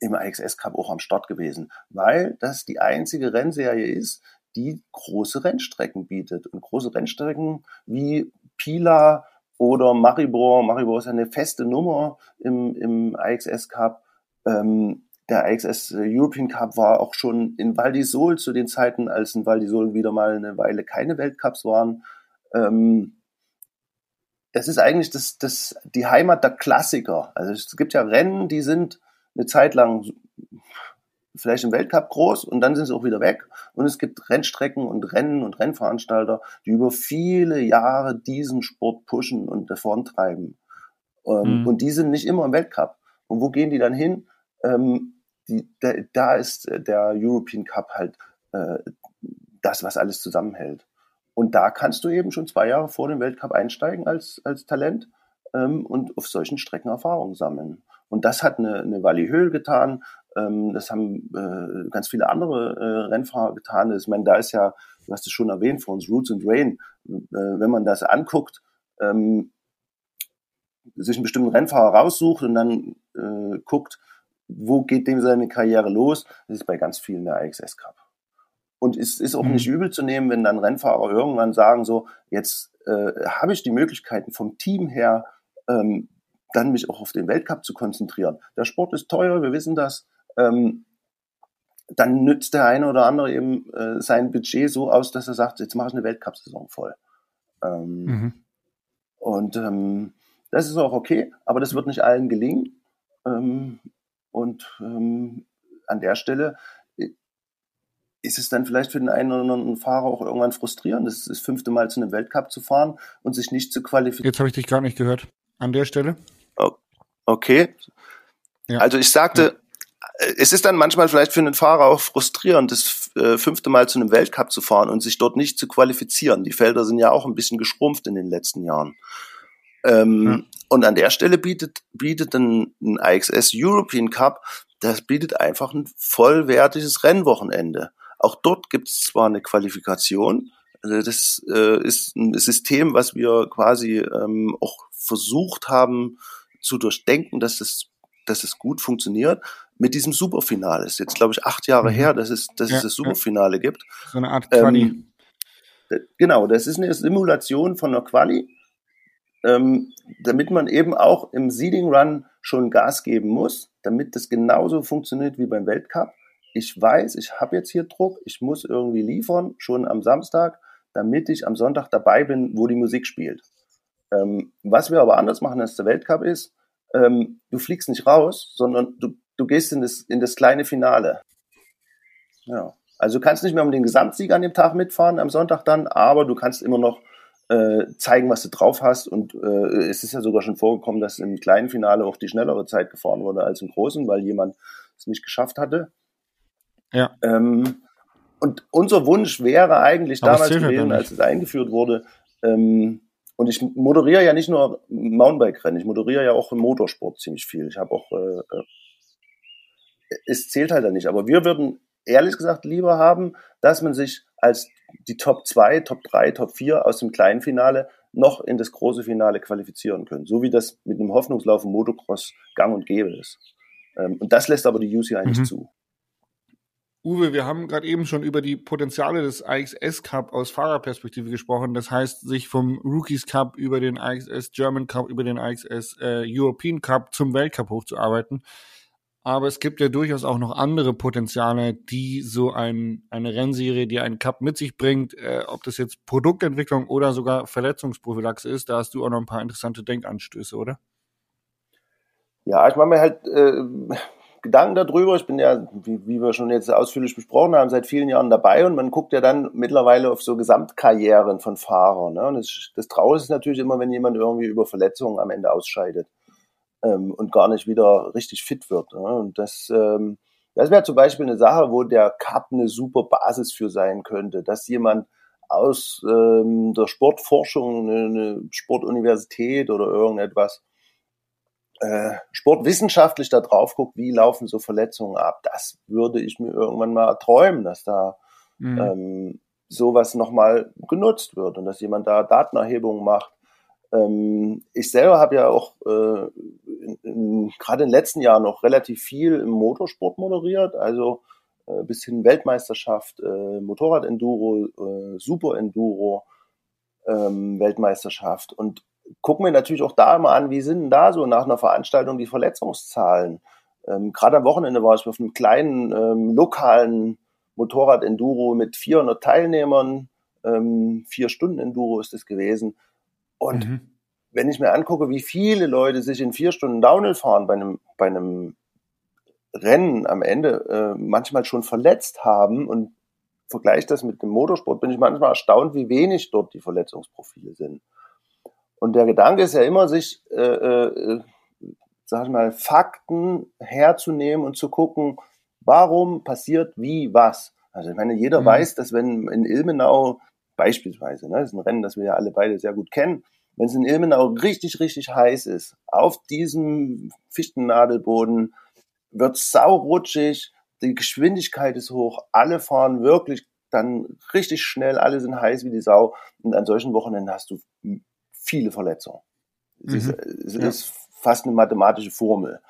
[SPEAKER 3] im IXS Cup auch am Start gewesen, weil das die einzige Rennserie ist, die große Rennstrecken bietet. Und große Rennstrecken wie Pila oder Maribor, Maribor ist ja eine feste Nummer im, im IXS Cup. Ähm, der IXS European Cup war auch schon in Val d'Isole zu den Zeiten, als in Val d'Isole wieder mal eine Weile keine Weltcups waren. Ähm, es ist eigentlich das, das, die Heimat der Klassiker. Also es gibt ja Rennen, die sind eine Zeit lang vielleicht im Weltcup groß und dann sind sie auch wieder weg. Und es gibt Rennstrecken und Rennen und Rennveranstalter, die über viele Jahre diesen Sport pushen und treiben. Ähm, mhm. Und die sind nicht immer im Weltcup. Und wo gehen die dann hin? Ähm, die, da, da, ist der European Cup halt äh, das, was alles zusammenhält. Und da kannst du eben schon zwei Jahre vor dem Weltcup einsteigen als, als Talent ähm, und auf solchen Strecken Erfahrungen sammeln. Und das hat eine, eine Wally Höhl getan. Ähm, das haben äh, ganz viele andere äh, Rennfahrer getan. Ich meine, da ist ja, du hast es schon erwähnt, für uns Roots and Rain. Äh, wenn man das anguckt, ähm, sich einen bestimmten Rennfahrer raussucht und dann äh, guckt, wo geht dem seine Karriere los. Das ist bei ganz vielen der IXS Cup. Und es ist auch mhm. nicht übel zu nehmen, wenn dann Rennfahrer irgendwann sagen, so, jetzt äh, habe ich die Möglichkeiten vom Team her, ähm, dann mich auch auf den Weltcup zu konzentrieren. Der Sport ist teuer, wir wissen das. Ähm, dann nützt der eine oder andere eben äh, sein Budget so aus, dass er sagt, jetzt mache ich eine Weltcup-Saison voll. Ähm, mhm. Und ähm, das ist auch okay, aber das wird nicht allen gelingen. Ähm, und ähm, an der Stelle ist es dann vielleicht für den einen oder anderen Fahrer auch irgendwann frustrierend, das, das fünfte Mal zu einem Weltcup zu fahren und sich nicht zu qualifizieren.
[SPEAKER 2] Jetzt habe ich dich gar nicht gehört. An der Stelle?
[SPEAKER 3] Oh, okay. Ja. Also ich sagte, ja. es ist dann manchmal vielleicht für einen Fahrer auch frustrierend, das äh, fünfte Mal zu einem Weltcup zu fahren und sich dort nicht zu qualifizieren. Die Felder sind ja auch ein bisschen geschrumpft in den letzten Jahren. Ähm, ja. Und an der Stelle bietet, bietet ein, ein IXS European Cup, das bietet einfach ein vollwertiges Rennwochenende. Auch dort gibt es zwar eine Qualifikation, also das äh, ist ein System, was wir quasi ähm, auch versucht haben zu durchdenken, dass es, dass es gut funktioniert mit diesem Superfinale. Es ist jetzt, glaube ich, acht Jahre mhm. her, dass es, dass ja, es das Superfinale ja. gibt.
[SPEAKER 2] So eine Art Quali. Ähm,
[SPEAKER 3] genau, das ist eine Simulation von einer Quali ähm, damit man eben auch im Seeding Run schon Gas geben muss, damit das genauso funktioniert wie beim Weltcup. Ich weiß, ich habe jetzt hier Druck, ich muss irgendwie liefern, schon am Samstag, damit ich am Sonntag dabei bin, wo die Musik spielt. Ähm, was wir aber anders machen als der Weltcup ist, ähm, du fliegst nicht raus, sondern du, du gehst in das, in das kleine Finale. Ja. Also du kannst nicht mehr um den Gesamtsieg an dem Tag mitfahren, am Sonntag dann, aber du kannst immer noch äh, zeigen, was du drauf hast. Und äh, es ist ja sogar schon vorgekommen, dass im kleinen Finale auch die schnellere Zeit gefahren wurde als im großen, weil jemand es nicht geschafft hatte. Ja. Ähm, und unser Wunsch wäre eigentlich Aber damals gewesen, als es eingeführt wurde, ähm, und ich moderiere ja nicht nur Mountainbike-Rennen, ich moderiere ja auch im Motorsport ziemlich viel. Ich habe auch, äh, äh, es zählt halt da nicht. Aber wir würden ehrlich gesagt lieber haben, dass man sich als die Top 2, Top 3, Top 4 aus dem kleinen Finale noch in das große Finale qualifizieren können. So wie das mit einem Hoffnungslauf im Motocross gang und gäbe ist. Ähm, und das lässt aber die UCI mhm. nicht zu.
[SPEAKER 2] Uwe, wir haben gerade eben schon über die Potenziale des IXS Cup aus Fahrerperspektive gesprochen. Das heißt, sich vom Rookies Cup über den IXS German Cup, über den IXS äh, European Cup zum Weltcup hochzuarbeiten. Aber es gibt ja durchaus auch noch andere Potenziale, die so ein, eine Rennserie, die einen Cup mit sich bringt, äh, ob das jetzt Produktentwicklung oder sogar Verletzungsprophylaxe ist, da hast du auch noch ein paar interessante Denkanstöße, oder?
[SPEAKER 3] Ja, ich mir halt äh, Gedanken darüber. Ich bin ja, wie, wie, wir schon jetzt ausführlich besprochen haben, seit vielen Jahren dabei und man guckt ja dann mittlerweile auf so Gesamtkarrieren von Fahrern. Ne? Und das, das Traurige ist natürlich immer, wenn jemand irgendwie über Verletzungen am Ende ausscheidet ähm, und gar nicht wieder richtig fit wird. Ne? Und das, ähm, das wäre zum Beispiel eine Sache, wo der Cup eine super Basis für sein könnte, dass jemand aus ähm, der Sportforschung, eine, eine Sportuniversität oder irgendetwas, äh, sportwissenschaftlich da drauf guckt, wie laufen so Verletzungen ab. Das würde ich mir irgendwann mal träumen, dass da mhm. ähm, sowas nochmal genutzt wird und dass jemand da Datenerhebungen macht. Ähm, ich selber habe ja auch äh, gerade in den letzten Jahren noch relativ viel im Motorsport moderiert, also äh, bis hin Weltmeisterschaft, äh, Motorrad-Enduro, äh, Super-Enduro, ähm, Weltmeisterschaft und gucken wir natürlich auch da mal an, wie sind denn da so nach einer Veranstaltung die Verletzungszahlen. Ähm, gerade am Wochenende war ich auf einem kleinen ähm, lokalen Motorrad-Enduro mit 400 Teilnehmern, ähm, vier Stunden Enduro ist es gewesen. Und mhm wenn ich mir angucke, wie viele Leute sich in vier Stunden Downhill fahren bei einem, bei einem Rennen am Ende äh, manchmal schon verletzt haben und vergleiche das mit dem Motorsport, bin ich manchmal erstaunt, wie wenig dort die Verletzungsprofile sind. Und der Gedanke ist ja immer, sich, äh, äh, sag ich mal, Fakten herzunehmen und zu gucken, warum passiert wie was. Also ich meine, jeder mhm. weiß, dass wenn in Ilmenau beispielsweise, ne, das ist ein Rennen, das wir ja alle beide sehr gut kennen, wenn es in Ilmenau richtig, richtig heiß ist, auf diesem Fichtennadelboden wird saurutschig, die Geschwindigkeit ist hoch, alle fahren wirklich dann richtig schnell, alle sind heiß wie die Sau und an solchen Wochenenden hast du viele Verletzungen. Es, ist, es ja. ist fast eine mathematische Formel.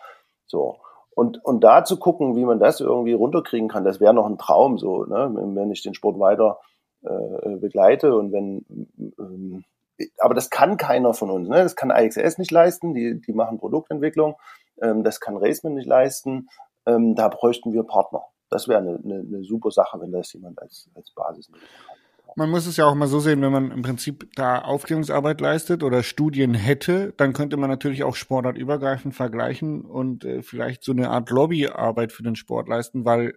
[SPEAKER 3] So. Und, und da zu gucken, wie man das irgendwie runterkriegen kann, das wäre noch ein Traum, so, ne? wenn ich den Sport weiter äh, begleite und wenn, ähm, aber das kann keiner von uns, ne? das kann IXS nicht leisten, die, die machen Produktentwicklung, ähm, das kann Raceman nicht leisten, ähm, da bräuchten wir Partner. Das wäre eine, eine, eine super Sache, wenn das jemand als, als Basis nimmt
[SPEAKER 2] man muss es ja auch mal so sehen, wenn man im Prinzip da Aufklärungsarbeit leistet oder Studien hätte, dann könnte man natürlich auch sportartübergreifend vergleichen und äh, vielleicht so eine Art Lobbyarbeit für den Sport leisten, weil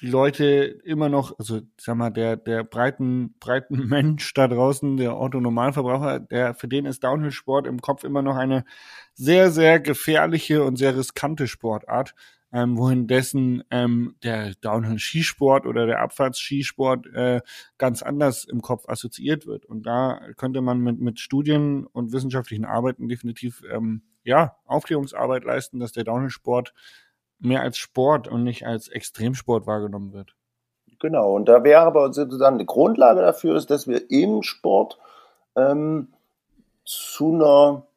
[SPEAKER 2] die Leute immer noch, also sag mal, der, der breiten, breiten Mensch da draußen, der Otto-Normalverbraucher, der, für den ist Downhill-Sport im Kopf immer noch eine sehr, sehr gefährliche und sehr riskante Sportart ähm, wohin dessen ähm, der Downhill-Skisport oder der Abfahrtsskisport äh, ganz anders im Kopf assoziiert wird. Und da könnte man mit, mit Studien und wissenschaftlichen Arbeiten definitiv ähm, ja, Aufklärungsarbeit leisten, dass der Downhill-Sport mehr als Sport und nicht als Extremsport wahrgenommen wird.
[SPEAKER 3] Genau, und da wäre aber sozusagen die Grundlage dafür ist, dass wir im Sport ähm, zu einer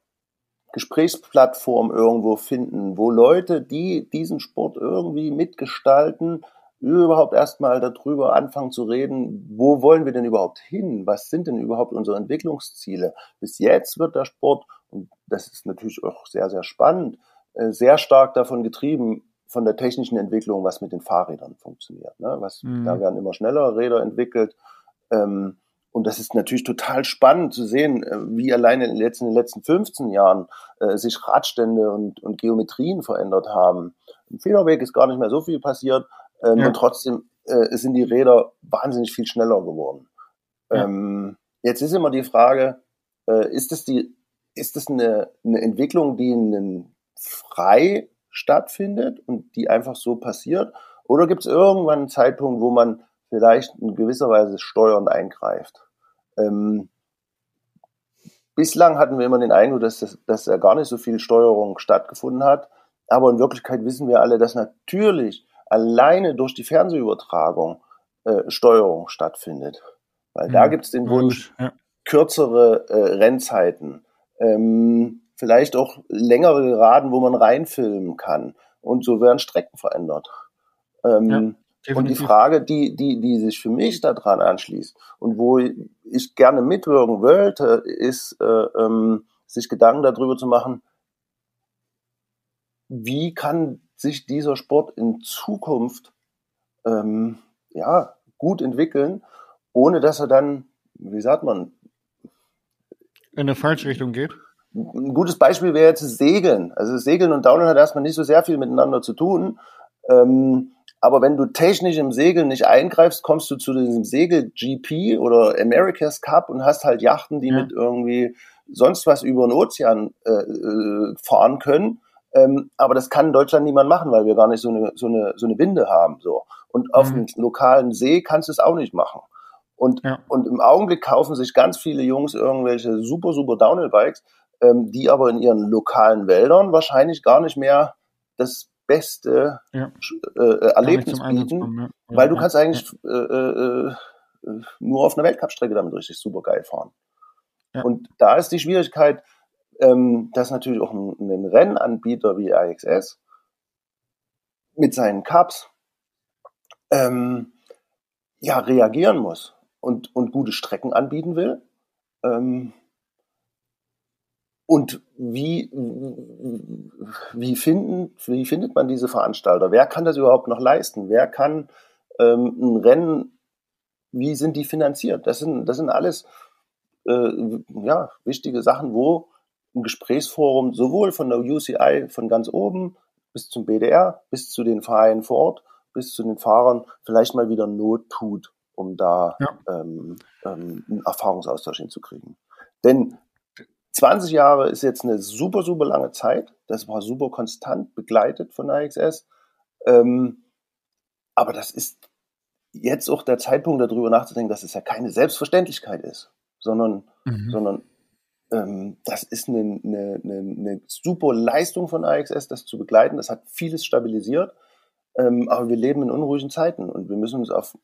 [SPEAKER 3] Gesprächsplattform irgendwo finden, wo Leute, die diesen Sport irgendwie mitgestalten, überhaupt erstmal darüber anfangen zu reden, wo wollen wir denn überhaupt hin? Was sind denn überhaupt unsere Entwicklungsziele? Bis jetzt wird der Sport, und das ist natürlich auch sehr, sehr spannend, äh, sehr stark davon getrieben, von der technischen Entwicklung, was mit den Fahrrädern funktioniert. Ne? Was, mhm. Da werden immer schnellere Räder entwickelt. Ähm, und das ist natürlich total spannend zu sehen, äh, wie alleine in den letzten, in den letzten 15 Jahren äh, sich Radstände und, und Geometrien verändert haben. Im Federweg ist gar nicht mehr so viel passiert ähm, ja. und trotzdem äh, sind die Räder wahnsinnig viel schneller geworden. Ja. Ähm, jetzt ist immer die Frage, äh, ist das die, ist das eine, eine Entwicklung, die in frei stattfindet und die einfach so passiert? Oder gibt es irgendwann einen Zeitpunkt, wo man vielleicht in gewisser Weise steuernd eingreift. Ähm, bislang hatten wir immer den Eindruck, dass, das, dass da gar nicht so viel Steuerung stattgefunden hat. Aber in Wirklichkeit wissen wir alle, dass natürlich alleine durch die Fernsehübertragung äh, Steuerung stattfindet. Weil mhm. da gibt es den Wunsch, ja. kürzere äh, Rennzeiten, ähm, vielleicht auch längere Geraden, wo man reinfilmen kann. Und so werden Strecken verändert. Ähm, ja. Definitiv. Und die Frage, die, die, die sich für mich daran anschließt und wo ich gerne mitwirken wollte, ist, äh, ähm, sich Gedanken darüber zu machen, wie kann sich dieser Sport in Zukunft ähm, ja, gut entwickeln, ohne dass er dann, wie sagt man,
[SPEAKER 2] in eine falsche Richtung geht?
[SPEAKER 3] Ein gutes Beispiel wäre jetzt Segeln. Also Segeln und Downhill hat erstmal nicht so sehr viel miteinander zu tun. Ähm, aber wenn du technisch im Segeln nicht eingreifst, kommst du zu diesem Segel-GP oder America's Cup und hast halt Yachten, die ja. mit irgendwie sonst was über den Ozean äh, äh, fahren können. Ähm, aber das kann in Deutschland niemand machen, weil wir gar nicht so eine, so eine, so eine Winde haben. So. Und auf mhm. dem lokalen See kannst du es auch nicht machen. Und, ja. und im Augenblick kaufen sich ganz viele Jungs irgendwelche super, super Downhill-Bikes, ähm, die aber in ihren lokalen Wäldern wahrscheinlich gar nicht mehr das beste ja. äh, äh Erlebnis bieten, kommen, ja. weil du kannst eigentlich äh, äh, äh, nur auf einer Weltcup-Strecke damit richtig super geil fahren. Und da ist die Schwierigkeit, ähm, dass natürlich auch ein, ein Rennanbieter wie AXS mit seinen Cups ähm, ja reagieren muss und, und gute Strecken anbieten will. Ähm, und wie, wie, finden, wie findet man diese Veranstalter? Wer kann das überhaupt noch leisten? Wer kann ähm, ein Rennen, wie sind die finanziert? Das sind, das sind alles äh, ja, wichtige Sachen, wo ein Gesprächsforum sowohl von der UCI von ganz oben bis zum BDR, bis zu den Vereinen vor Ort, bis zu den Fahrern vielleicht mal wieder Not tut, um da ja. ähm, ähm, einen Erfahrungsaustausch hinzukriegen. Denn 20 Jahre ist jetzt eine super, super lange Zeit. Das war super konstant begleitet von AXS. Ähm, aber das ist jetzt auch der Zeitpunkt, darüber nachzudenken, dass es ja keine Selbstverständlichkeit ist, sondern, mhm. sondern ähm, das ist eine, eine, eine, eine, super Leistung von AXS, das zu begleiten. Das hat vieles stabilisiert. Ähm, aber wir leben in unruhigen Zeiten und wir müssen uns auf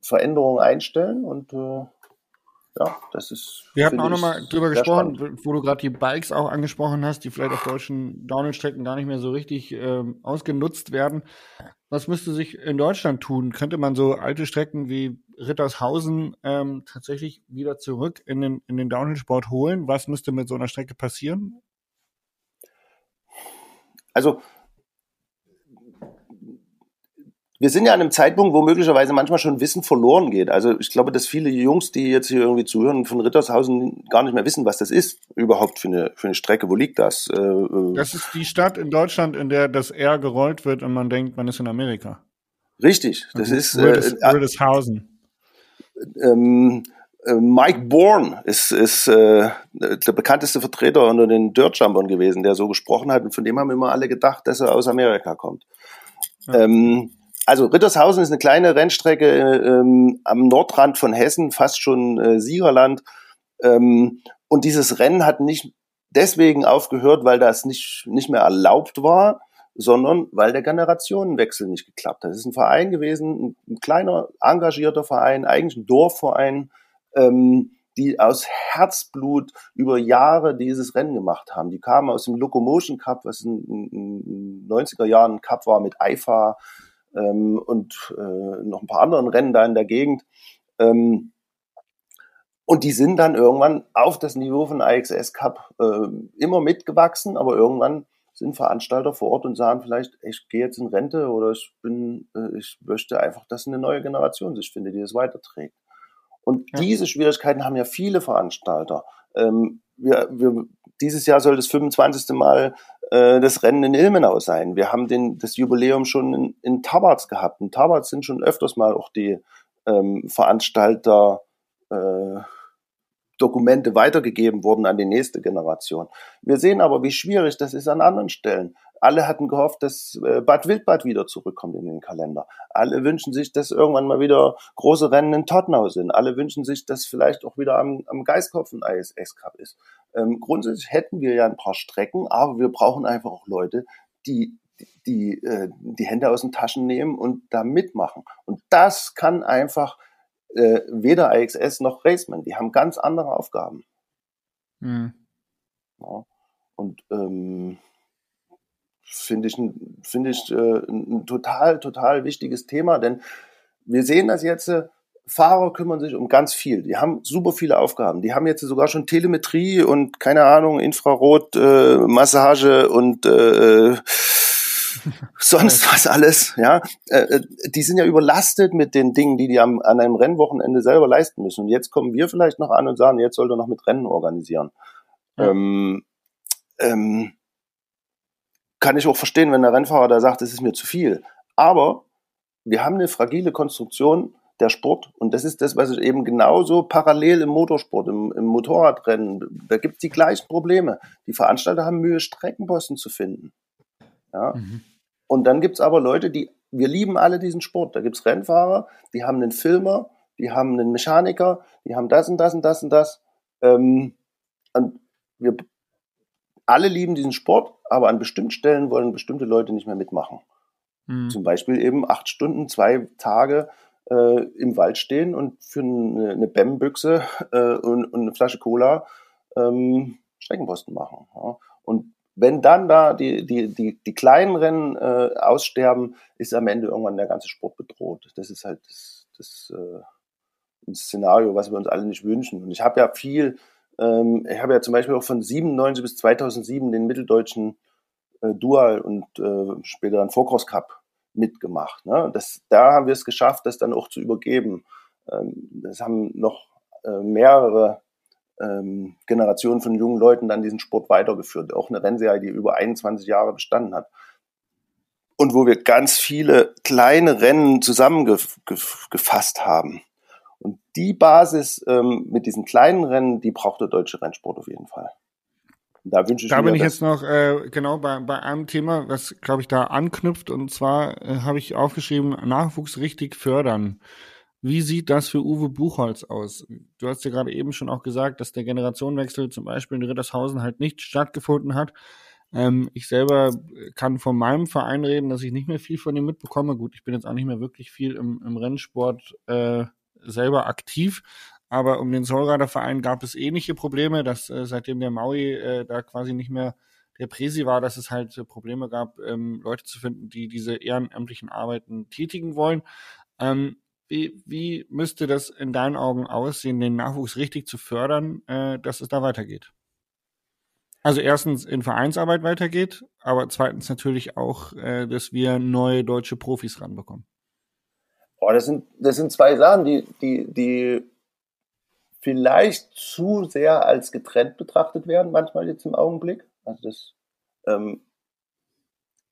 [SPEAKER 3] Veränderungen einstellen und äh, ja, das ist.
[SPEAKER 2] Wir hatten auch nochmal drüber gesprochen, spannend. wo du gerade die Bikes auch angesprochen hast, die vielleicht auf deutschen Downhill-Strecken gar nicht mehr so richtig ähm, ausgenutzt werden. Was müsste sich in Deutschland tun? Könnte man so alte Strecken wie Rittershausen ähm, tatsächlich wieder zurück in den, in den Downhill-Sport holen? Was müsste mit so einer Strecke passieren?
[SPEAKER 3] Also wir sind ja an einem Zeitpunkt, wo möglicherweise manchmal schon Wissen verloren geht. Also ich glaube, dass viele Jungs, die jetzt hier irgendwie zuhören, von Rittershausen gar nicht mehr wissen, was das ist überhaupt für eine, für eine Strecke. Wo liegt das? Äh,
[SPEAKER 2] äh das ist die Stadt in Deutschland, in der das R gerollt wird und man denkt, man ist in Amerika.
[SPEAKER 3] Richtig, das ist
[SPEAKER 2] äh, Rittershausen.
[SPEAKER 3] Ähm, äh, Mike Bourne ist, ist äh, der bekannteste Vertreter unter den Dirtjumpern gewesen, der so gesprochen hat. Und von dem haben immer alle gedacht, dass er aus Amerika kommt. Ja. Ähm, also Rittershausen ist eine kleine Rennstrecke ähm, am Nordrand von Hessen, fast schon äh, Siegerland. Ähm, und dieses Rennen hat nicht deswegen aufgehört, weil das nicht, nicht mehr erlaubt war, sondern weil der Generationenwechsel nicht geklappt hat. Es ist ein Verein gewesen, ein, ein, kleiner, engagierter Verein, eigentlich ein Dorfverein, ähm, die aus Herzblut über Jahre dieses Rennen gemacht haben. Die kamen aus dem Locomotion Cup, was in den 90er Jahren ein Cup war mit IFA, ähm, und äh, noch ein paar anderen Rennen da in der Gegend. Ähm, und die sind dann irgendwann auf das Niveau von IXS Cup äh, immer mitgewachsen, aber irgendwann sind Veranstalter vor Ort und sagen vielleicht, ich gehe jetzt in Rente oder ich bin, äh, ich möchte einfach, dass eine neue Generation sich findet, die das weiterträgt. Und ja. diese Schwierigkeiten haben ja viele Veranstalter. Ähm, wir, wir, dieses Jahr soll das 25. Mal äh, das Rennen in Ilmenau sein. Wir haben den, das Jubiläum schon in, in Tabarz gehabt. In Tabarz sind schon öfters mal auch die ähm, Veranstalter äh, Dokumente weitergegeben worden an die nächste Generation. Wir sehen aber, wie schwierig das ist an anderen Stellen. Alle hatten gehofft, dass äh, Bad Wildbad wieder zurückkommt in den Kalender. Alle wünschen sich, dass irgendwann mal wieder große Rennen in Tottenau sind. Alle wünschen sich, dass vielleicht auch wieder am, am Geiskopf ein ISS Cup ist. Ähm, grundsätzlich hätten wir ja ein paar Strecken, aber wir brauchen einfach auch Leute, die die, äh, die Hände aus den Taschen nehmen und da mitmachen. Und das kann einfach äh, weder IXS noch Raceman. Die haben ganz andere Aufgaben. Mhm. Ja. Und ähm, finde ich, finde ich äh, ein total, total wichtiges Thema, denn wir sehen das jetzt, äh, Fahrer kümmern sich um ganz viel. Die haben super viele Aufgaben. Die haben jetzt sogar schon Telemetrie und keine Ahnung, Infrarot, äh, Massage und äh, sonst was alles. Ja, äh, äh, die sind ja überlastet mit den Dingen, die die am, an einem Rennwochenende selber leisten müssen. Und jetzt kommen wir vielleicht noch an und sagen, jetzt soll er noch mit Rennen organisieren. Ja. Ähm, ähm, kann ich auch verstehen, wenn der Rennfahrer da sagt, das ist mir zu viel. Aber wir haben eine fragile Konstruktion der Sport und das ist das, was ich eben genauso parallel im Motorsport, im, im Motorradrennen, da gibt es die gleichen Probleme. Die Veranstalter haben Mühe, Streckenposten zu finden. Ja? Mhm. Und dann gibt es aber Leute, die, wir lieben alle diesen Sport. Da gibt es Rennfahrer, die haben einen Filmer, die haben einen Mechaniker, die haben das und das und das und das. Ähm, und wir alle lieben diesen Sport, aber an bestimmten Stellen wollen bestimmte Leute nicht mehr mitmachen. Mhm. Zum Beispiel eben acht Stunden, zwei Tage äh, im Wald stehen und für eine, eine BEM-Büchse äh, und, und, eine Flasche Cola ähm, Streckenposten machen. Ja. Und wenn dann da die, die, die, die kleinen Rennen äh, aussterben, ist am Ende irgendwann der ganze Sport bedroht. Das ist halt das, das äh, ein Szenario, was wir uns alle nicht wünschen. Und ich habe ja viel ähm, ich habe ja zum Beispiel auch von 97 bis 2007 den mitteldeutschen äh, Dual und äh, später dann Vorcross Cup mitgemacht. Ne? Das, da haben wir es geschafft, das dann auch zu übergeben. Ähm, das haben noch äh, mehrere ähm, Generationen von jungen Leuten dann diesen Sport weitergeführt. Auch eine Rennserie, die über 21 Jahre bestanden hat. Und wo wir ganz viele kleine Rennen zusammengefasst haben. Und die Basis ähm, mit diesen kleinen Rennen, die braucht der deutsche Rennsport auf jeden Fall.
[SPEAKER 2] Da wünsche ich da mir, bin ich jetzt noch äh, genau bei, bei einem Thema, was glaube ich da anknüpft. Und zwar äh, habe ich aufgeschrieben, Nachwuchs richtig fördern. Wie sieht das für Uwe Buchholz aus? Du hast ja gerade eben schon auch gesagt, dass der Generationenwechsel zum Beispiel in Rittershausen halt nicht stattgefunden hat. Ähm, ich selber kann von meinem Verein reden, dass ich nicht mehr viel von ihm mitbekomme. Gut, ich bin jetzt auch nicht mehr wirklich viel im, im Rennsport äh, selber aktiv. Aber um den Solrader Verein gab es ähnliche Probleme, dass äh, seitdem der Maui äh, da quasi nicht mehr der Presi war, dass es halt Probleme gab, ähm, Leute zu finden, die diese ehrenamtlichen Arbeiten tätigen wollen. Ähm, wie, wie müsste das in deinen Augen aussehen, den Nachwuchs richtig zu fördern, äh, dass es da weitergeht? Also erstens in Vereinsarbeit weitergeht, aber zweitens natürlich auch, äh, dass wir neue deutsche Profis ranbekommen.
[SPEAKER 3] Boah, das sind, das sind zwei Sachen, die, die, die vielleicht zu sehr als getrennt betrachtet werden, manchmal jetzt im Augenblick. Also das, ähm,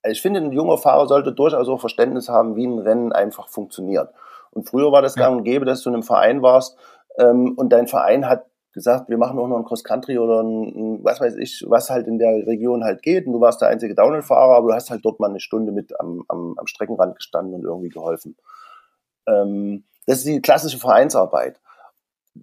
[SPEAKER 3] also ich finde, ein junger Fahrer sollte durchaus auch Verständnis haben, wie ein Rennen einfach funktioniert. Und früher war das ja. gang und gäbe, dass du in einem Verein warst ähm, und dein Verein hat gesagt, wir machen auch noch ein Cross-Country oder ein, ein, was weiß ich, was halt in der Region halt geht. Und du warst der einzige Downhill-Fahrer, aber du hast halt dort mal eine Stunde mit am, am, am Streckenrand gestanden und irgendwie geholfen. Ähm, das ist die klassische Vereinsarbeit.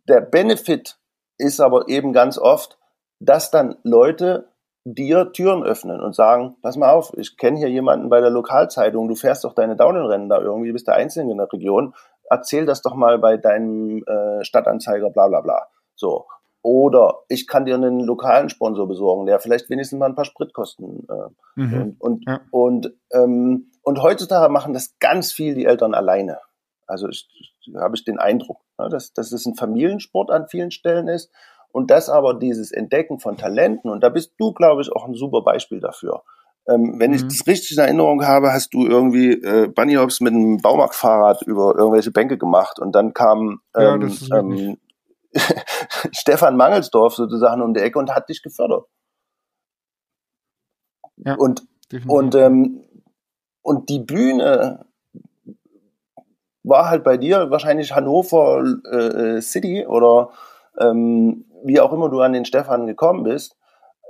[SPEAKER 3] Der Benefit ist aber eben ganz oft, dass dann Leute dir Türen öffnen und sagen, pass mal auf, ich kenne hier jemanden bei der Lokalzeitung, du fährst doch deine Downhill-Rennen da irgendwie, bist der Einzige in der Region, erzähl das doch mal bei deinem äh, Stadtanzeiger, bla bla bla. So. Oder ich kann dir einen lokalen Sponsor besorgen, der vielleicht wenigstens mal ein paar Spritkosten. Äh, mhm. Und, und, ja. und, ähm, und heutzutage machen das ganz viel die Eltern alleine. Also ich, ich, habe ich den Eindruck, ne, dass, dass es ein Familiensport an vielen Stellen ist und das aber dieses Entdecken von Talenten, und da bist du, glaube ich, auch ein super Beispiel dafür. Ähm, wenn mhm. ich das richtig in Erinnerung habe, hast du irgendwie äh, Bunny Hops mit einem Baumarktfahrrad über irgendwelche Bänke gemacht und dann kam ähm, ja, ähm, Stefan Mangelsdorf sozusagen um die Ecke und hat dich gefördert. Ja, und und ähm, und die Bühne war halt bei dir wahrscheinlich Hannover äh, City oder ähm, wie auch immer du an den Stefan gekommen bist.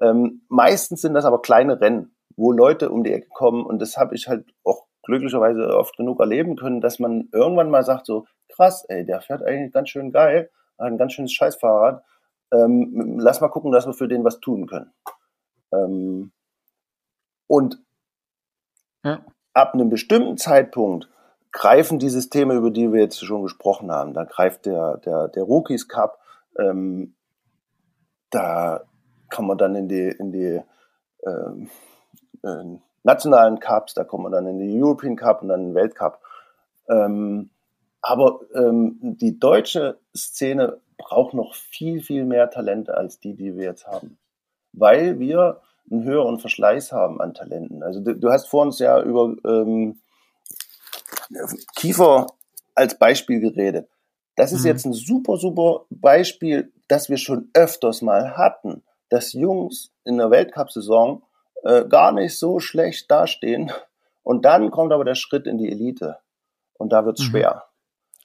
[SPEAKER 3] Ähm, meistens sind das aber kleine Rennen, wo Leute um die Ecke kommen und das habe ich halt auch glücklicherweise oft genug erleben können, dass man irgendwann mal sagt so, krass, ey, der fährt eigentlich ganz schön geil, ein ganz schönes Scheißfahrrad. Ähm, lass mal gucken, dass wir für den was tun können. Ähm, und ja. ab einem bestimmten Zeitpunkt greifen die Systeme, über die wir jetzt schon gesprochen haben. Da greift der, der, der Rookies Cup, ähm, da kann man dann in die, in die ähm, äh, nationalen Cups, da kommt man dann in die European Cup und dann in den Weltcup. Ähm, aber ähm, die deutsche Szene braucht noch viel, viel mehr Talente als die, die wir jetzt haben. Weil wir einen höheren Verschleiß haben an Talenten. Also du, du hast vor uns ja über ähm, Kiefer als Beispiel geredet. Das ist mhm. jetzt ein super, super Beispiel, das wir schon öfters mal hatten, dass Jungs in der Weltcup-Saison äh, gar nicht so schlecht dastehen. Und dann kommt aber der Schritt in die Elite. Und da wird's mhm. schwer.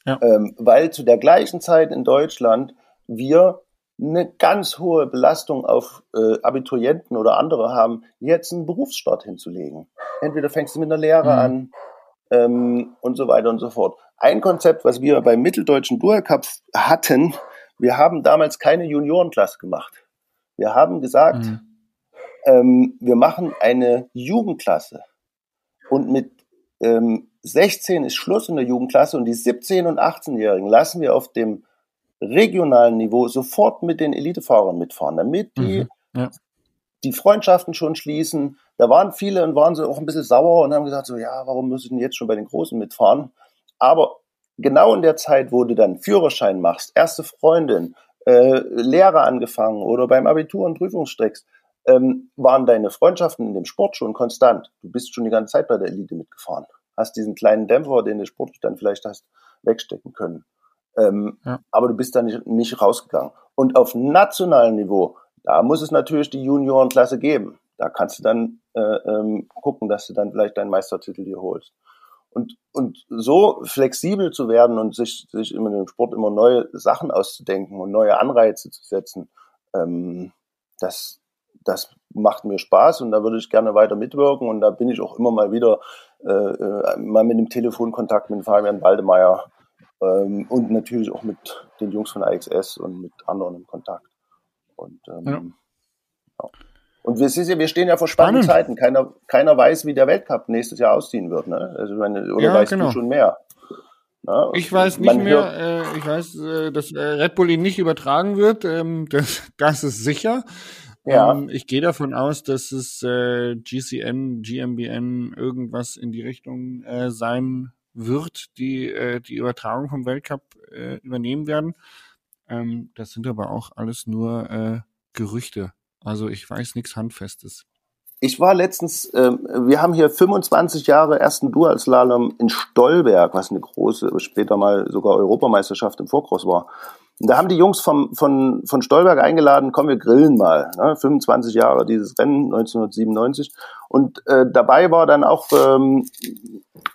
[SPEAKER 3] Ja. Ähm, weil zu der gleichen Zeit in Deutschland wir eine ganz hohe Belastung auf äh, Abiturienten oder andere haben, jetzt einen Berufsstart hinzulegen. Entweder fängst du mit einer Lehre mhm. an ähm, und so weiter und so fort. Ein Konzept, was wir beim Mitteldeutschen Dual Cup hatten, wir haben damals keine Juniorenklasse gemacht. Wir haben gesagt, mhm. ähm, wir machen eine Jugendklasse und mit ähm, 16 ist Schluss in der Jugendklasse und die 17- und 18-Jährigen lassen wir auf dem regionalen Niveau sofort mit den Elitefahrern mitfahren, damit die mhm, ja. die Freundschaften schon schließen. Da waren viele und waren so auch ein bisschen sauer und haben gesagt so, ja, warum muss ich denn jetzt schon bei den Großen mitfahren? Aber genau in der Zeit, wo du dann Führerschein machst, erste Freundin, äh, Lehre angefangen oder beim Abitur und Prüfungsstrecks, ähm, waren deine Freundschaften in dem Sport schon konstant. Du bist schon die ganze Zeit bei der Elite mitgefahren hast diesen kleinen Dämpfer, den du sportlich dann vielleicht hast, wegstecken können. Ähm, ja. Aber du bist da nicht, nicht rausgegangen. Und auf nationalem Niveau, da muss es natürlich die Juniorenklasse geben. Da kannst du dann äh, ähm, gucken, dass du dann vielleicht deinen Meistertitel dir holst. Und, und so flexibel zu werden und sich, sich immer im Sport immer neue Sachen auszudenken und neue Anreize zu setzen, ähm, das, das macht mir Spaß und da würde ich gerne weiter mitwirken und da bin ich auch immer mal wieder äh, äh, mal mit dem Telefonkontakt mit Fabian Waldemeier ähm, und natürlich auch mit den Jungs von AXS und mit anderen in Kontakt. Und, ähm, ja. Ja. Und wir, wir stehen ja vor spannenden Spannend. Zeiten. Keiner, keiner weiß, wie der Weltcup nächstes Jahr ausziehen wird. Ne? Also meine, oder ja, weißt genau. du schon mehr?
[SPEAKER 2] Ja, ich weiß nicht mehr, äh, ich weiß, äh, dass äh, Red Bull ihn nicht übertragen wird, ähm, das, das ist sicher. Ja. Ähm, ich gehe davon aus, dass es äh, GCN, GmbN, irgendwas in die Richtung äh, sein wird, die äh, die Übertragung vom Weltcup äh, übernehmen werden. Ähm, das sind aber auch alles nur äh, Gerüchte. Also ich weiß nichts Handfestes.
[SPEAKER 3] Ich war letztens, äh, wir haben hier 25 Jahre ersten Dual-Slalom in Stolberg, was eine große, später mal sogar Europameisterschaft im Vorkross war. Und da haben die Jungs vom, von, von Stolberg eingeladen, komm, wir grillen mal. Ne? 25 Jahre dieses Rennen, 1997. Und äh, dabei war dann auch ähm,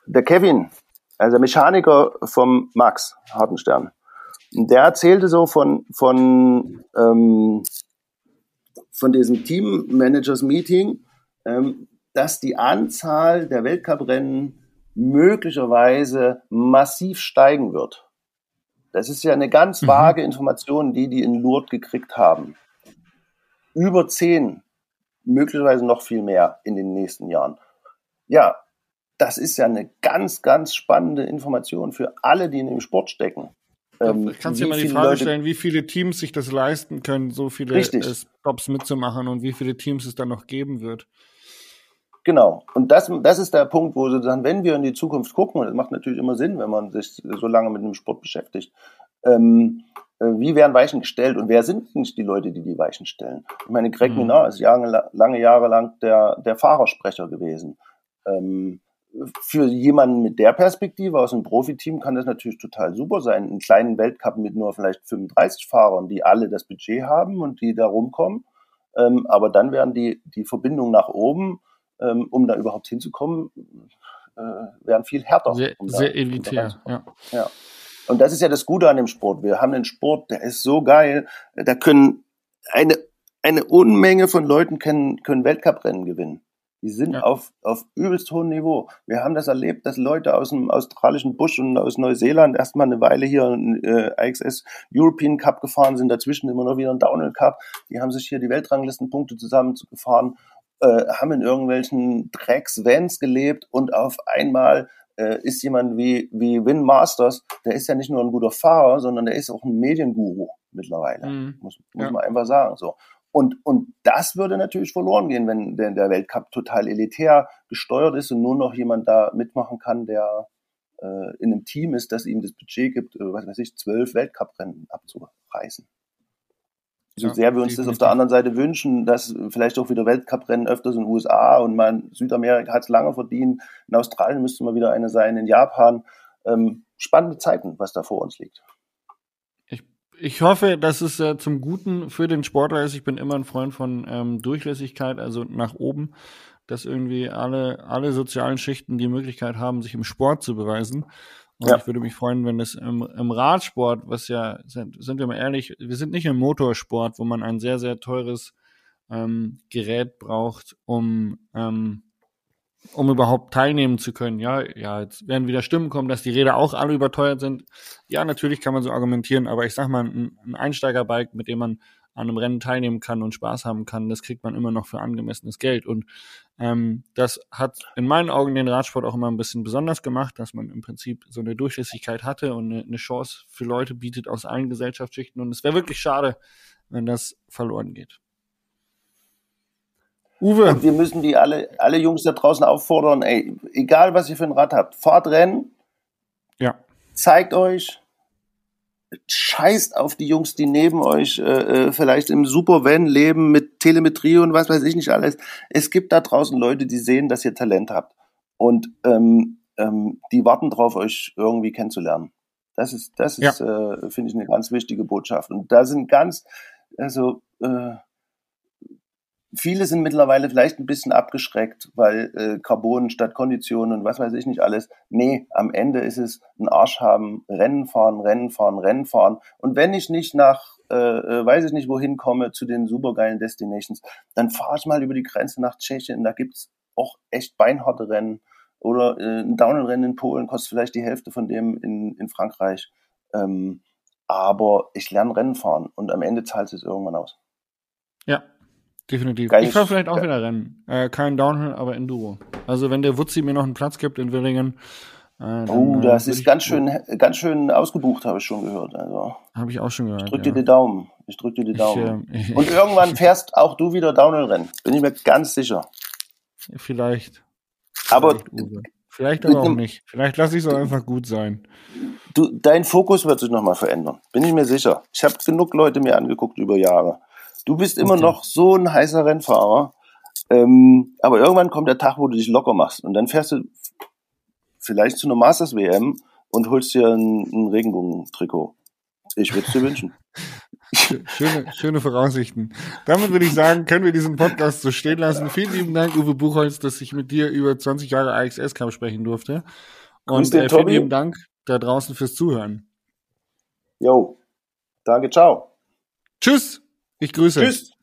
[SPEAKER 3] der Kevin, also der Mechaniker vom Max Hartenstern. Und der erzählte so von, von, ähm, von diesem Team Managers Meeting, ähm, dass die Anzahl der Weltcuprennen möglicherweise massiv steigen wird. Das ist ja eine ganz mhm. vage Information, die die in Lourdes gekriegt haben. Über zehn, möglicherweise noch viel mehr in den nächsten Jahren. Ja, das ist ja eine ganz, ganz spannende Information für alle, die in dem Sport stecken.
[SPEAKER 2] Ähm, kannst du dir mal die Frage Leute stellen, wie viele Teams sich das leisten können, so viele äh, Stops mitzumachen und wie viele Teams es dann noch geben wird.
[SPEAKER 3] Genau. Und das, das ist der Punkt, wo sozusagen, wenn wir in die Zukunft gucken, und das macht natürlich immer Sinn, wenn man sich so lange mit dem Sport beschäftigt, ähm, äh, wie werden Weichen gestellt und wer sind nicht die Leute, die die Weichen stellen? Ich meine, Greg mhm. Minard ist lange, lange Jahre lang der, der Fahrersprecher gewesen. Ähm, für jemanden mit der Perspektive aus einem Profiteam kann das natürlich total super sein. Einen kleinen Weltcup mit nur vielleicht 35 Fahrern, die alle das Budget haben und die da rumkommen. Ähm, aber dann werden die, die Verbindungen nach oben ähm, um da überhaupt hinzukommen, äh, werden viel härter.
[SPEAKER 2] Sehr,
[SPEAKER 3] um
[SPEAKER 2] sehr elitär, um ja.
[SPEAKER 3] ja. Und das ist ja das Gute an dem Sport. Wir haben einen Sport, der ist so geil, da können eine, eine Unmenge von Leuten können, können Weltcuprennen gewinnen. Die sind ja. auf, auf übelst hohem Niveau. Wir haben das erlebt, dass Leute aus dem australischen Busch und aus Neuseeland erstmal eine Weile hier einen äh, IXS European Cup gefahren sind, dazwischen immer noch wieder ein Downhill Cup. Die haben sich hier die Weltranglistenpunkte zusammengefahren äh, haben in irgendwelchen Drecks-Vans gelebt und auf einmal äh, ist jemand wie, wie Win Masters, der ist ja nicht nur ein guter Fahrer, sondern der ist auch ein Medienguru mittlerweile, mhm. muss, muss ja. man einfach sagen. So. Und, und das würde natürlich verloren gehen, wenn der, der Weltcup total elitär gesteuert ist und nur noch jemand da mitmachen kann, der äh, in einem Team ist, das ihm das Budget gibt, äh, was weiß ich, zwölf Weltcuprennen abzureißen so sehr wir uns das auf der anderen Seite wünschen, dass vielleicht auch wieder Weltcuprennen öfters in den USA und man Südamerika hat es lange verdient. In Australien müsste mal wieder eine sein, in Japan. Ähm, spannende Zeiten, was da vor uns liegt.
[SPEAKER 2] Ich, hoffe, dass es äh, zum Guten für den Sportler ist. Ich bin immer ein Freund von ähm, Durchlässigkeit, also nach oben, dass irgendwie alle, alle sozialen Schichten die Möglichkeit haben, sich im Sport zu beweisen. Und ja. ich würde mich freuen, wenn es im, im Radsport, was ja, sind, sind wir mal ehrlich, wir sind nicht im Motorsport, wo man ein sehr, sehr teures ähm, Gerät braucht, um, ähm, um überhaupt teilnehmen zu können. Ja, ja, jetzt werden wieder Stimmen kommen, dass die Räder auch alle überteuert sind. Ja, natürlich kann man so argumentieren, aber ich sag mal, ein, ein Einsteigerbike, mit dem man an einem Rennen teilnehmen kann und Spaß haben kann, das kriegt man immer noch für angemessenes Geld. Und ähm, das hat in meinen Augen den Radsport auch immer ein bisschen besonders gemacht, dass man im Prinzip so eine Durchlässigkeit hatte und eine Chance für Leute bietet aus allen Gesellschaftsschichten. Und es wäre wirklich schade, wenn das verloren geht.
[SPEAKER 3] Uwe. Und wir müssen die alle, alle Jungs da draußen auffordern, ey, egal was ihr für ein Rad habt, fahrt Rennen.
[SPEAKER 2] Ja.
[SPEAKER 3] Zeigt euch, scheißt auf die Jungs, die neben euch äh, äh, vielleicht im Supervan leben mit Telemetrie und was weiß ich nicht alles. Es gibt da draußen Leute, die sehen, dass ihr Talent habt und ähm, ähm, die warten drauf, euch irgendwie kennenzulernen. Das ist, das ist, ja. äh, finde ich, eine ganz wichtige Botschaft. Und da sind ganz, also äh, Viele sind mittlerweile vielleicht ein bisschen abgeschreckt, weil äh, Carbon statt Kondition und was weiß ich nicht alles. Nee, am Ende ist es ein Arsch haben, Rennen fahren, Rennen fahren, Rennen fahren. Und wenn ich nicht nach, äh, äh, weiß ich nicht wohin komme, zu den supergeilen Destinations, dann fahre ich mal über die Grenze nach Tschechien. Da gibt's auch echt beinharte Rennen. Oder äh, ein Downhill-Rennen in Polen kostet vielleicht die Hälfte von dem in, in Frankreich. Ähm, aber ich lerne Rennen fahren und am Ende zahlt es irgendwann aus.
[SPEAKER 2] Ja, Definitiv. Geiles, ich fahre vielleicht auch wieder Rennen. Äh, kein Downhill, aber Enduro. Also wenn der Wutzi mir noch einen Platz gibt in Willingen,
[SPEAKER 3] Äh, oh, das ist ganz schön, ganz schön ausgebucht, habe ich schon gehört. Also,
[SPEAKER 2] habe ich auch schon gehört.
[SPEAKER 3] Ich drücke ja. dir die Daumen. Ich drücke dir die Daumen. Ich, äh, Und irgendwann fährst auch du wieder Downhill-Rennen. Bin ich mir ganz sicher.
[SPEAKER 2] Vielleicht.
[SPEAKER 3] Aber
[SPEAKER 2] Vielleicht, Vielleicht aber auch nicht. Vielleicht lasse ich es auch einfach gut sein.
[SPEAKER 3] Du, dein Fokus wird sich nochmal verändern. Bin ich mir sicher. Ich habe genug Leute mir angeguckt über Jahre. Du bist immer okay. noch so ein heißer Rennfahrer. Ähm, aber irgendwann kommt der Tag, wo du dich locker machst. Und dann fährst du vielleicht zu einer Masters WM und holst dir ein, ein Regenbogentrikot. Ich würde es dir wünschen.
[SPEAKER 2] Schöne, schöne Voraussichten. Damit würde ich sagen, können wir diesen Podcast so stehen lassen. Vielen lieben Dank, Uwe Buchholz, dass ich mit dir über 20 Jahre AXS Cup sprechen durfte. Und äh, vielen lieben Dank da draußen fürs Zuhören.
[SPEAKER 3] Jo, danke, ciao.
[SPEAKER 2] Tschüss, ich grüße. Tschüss.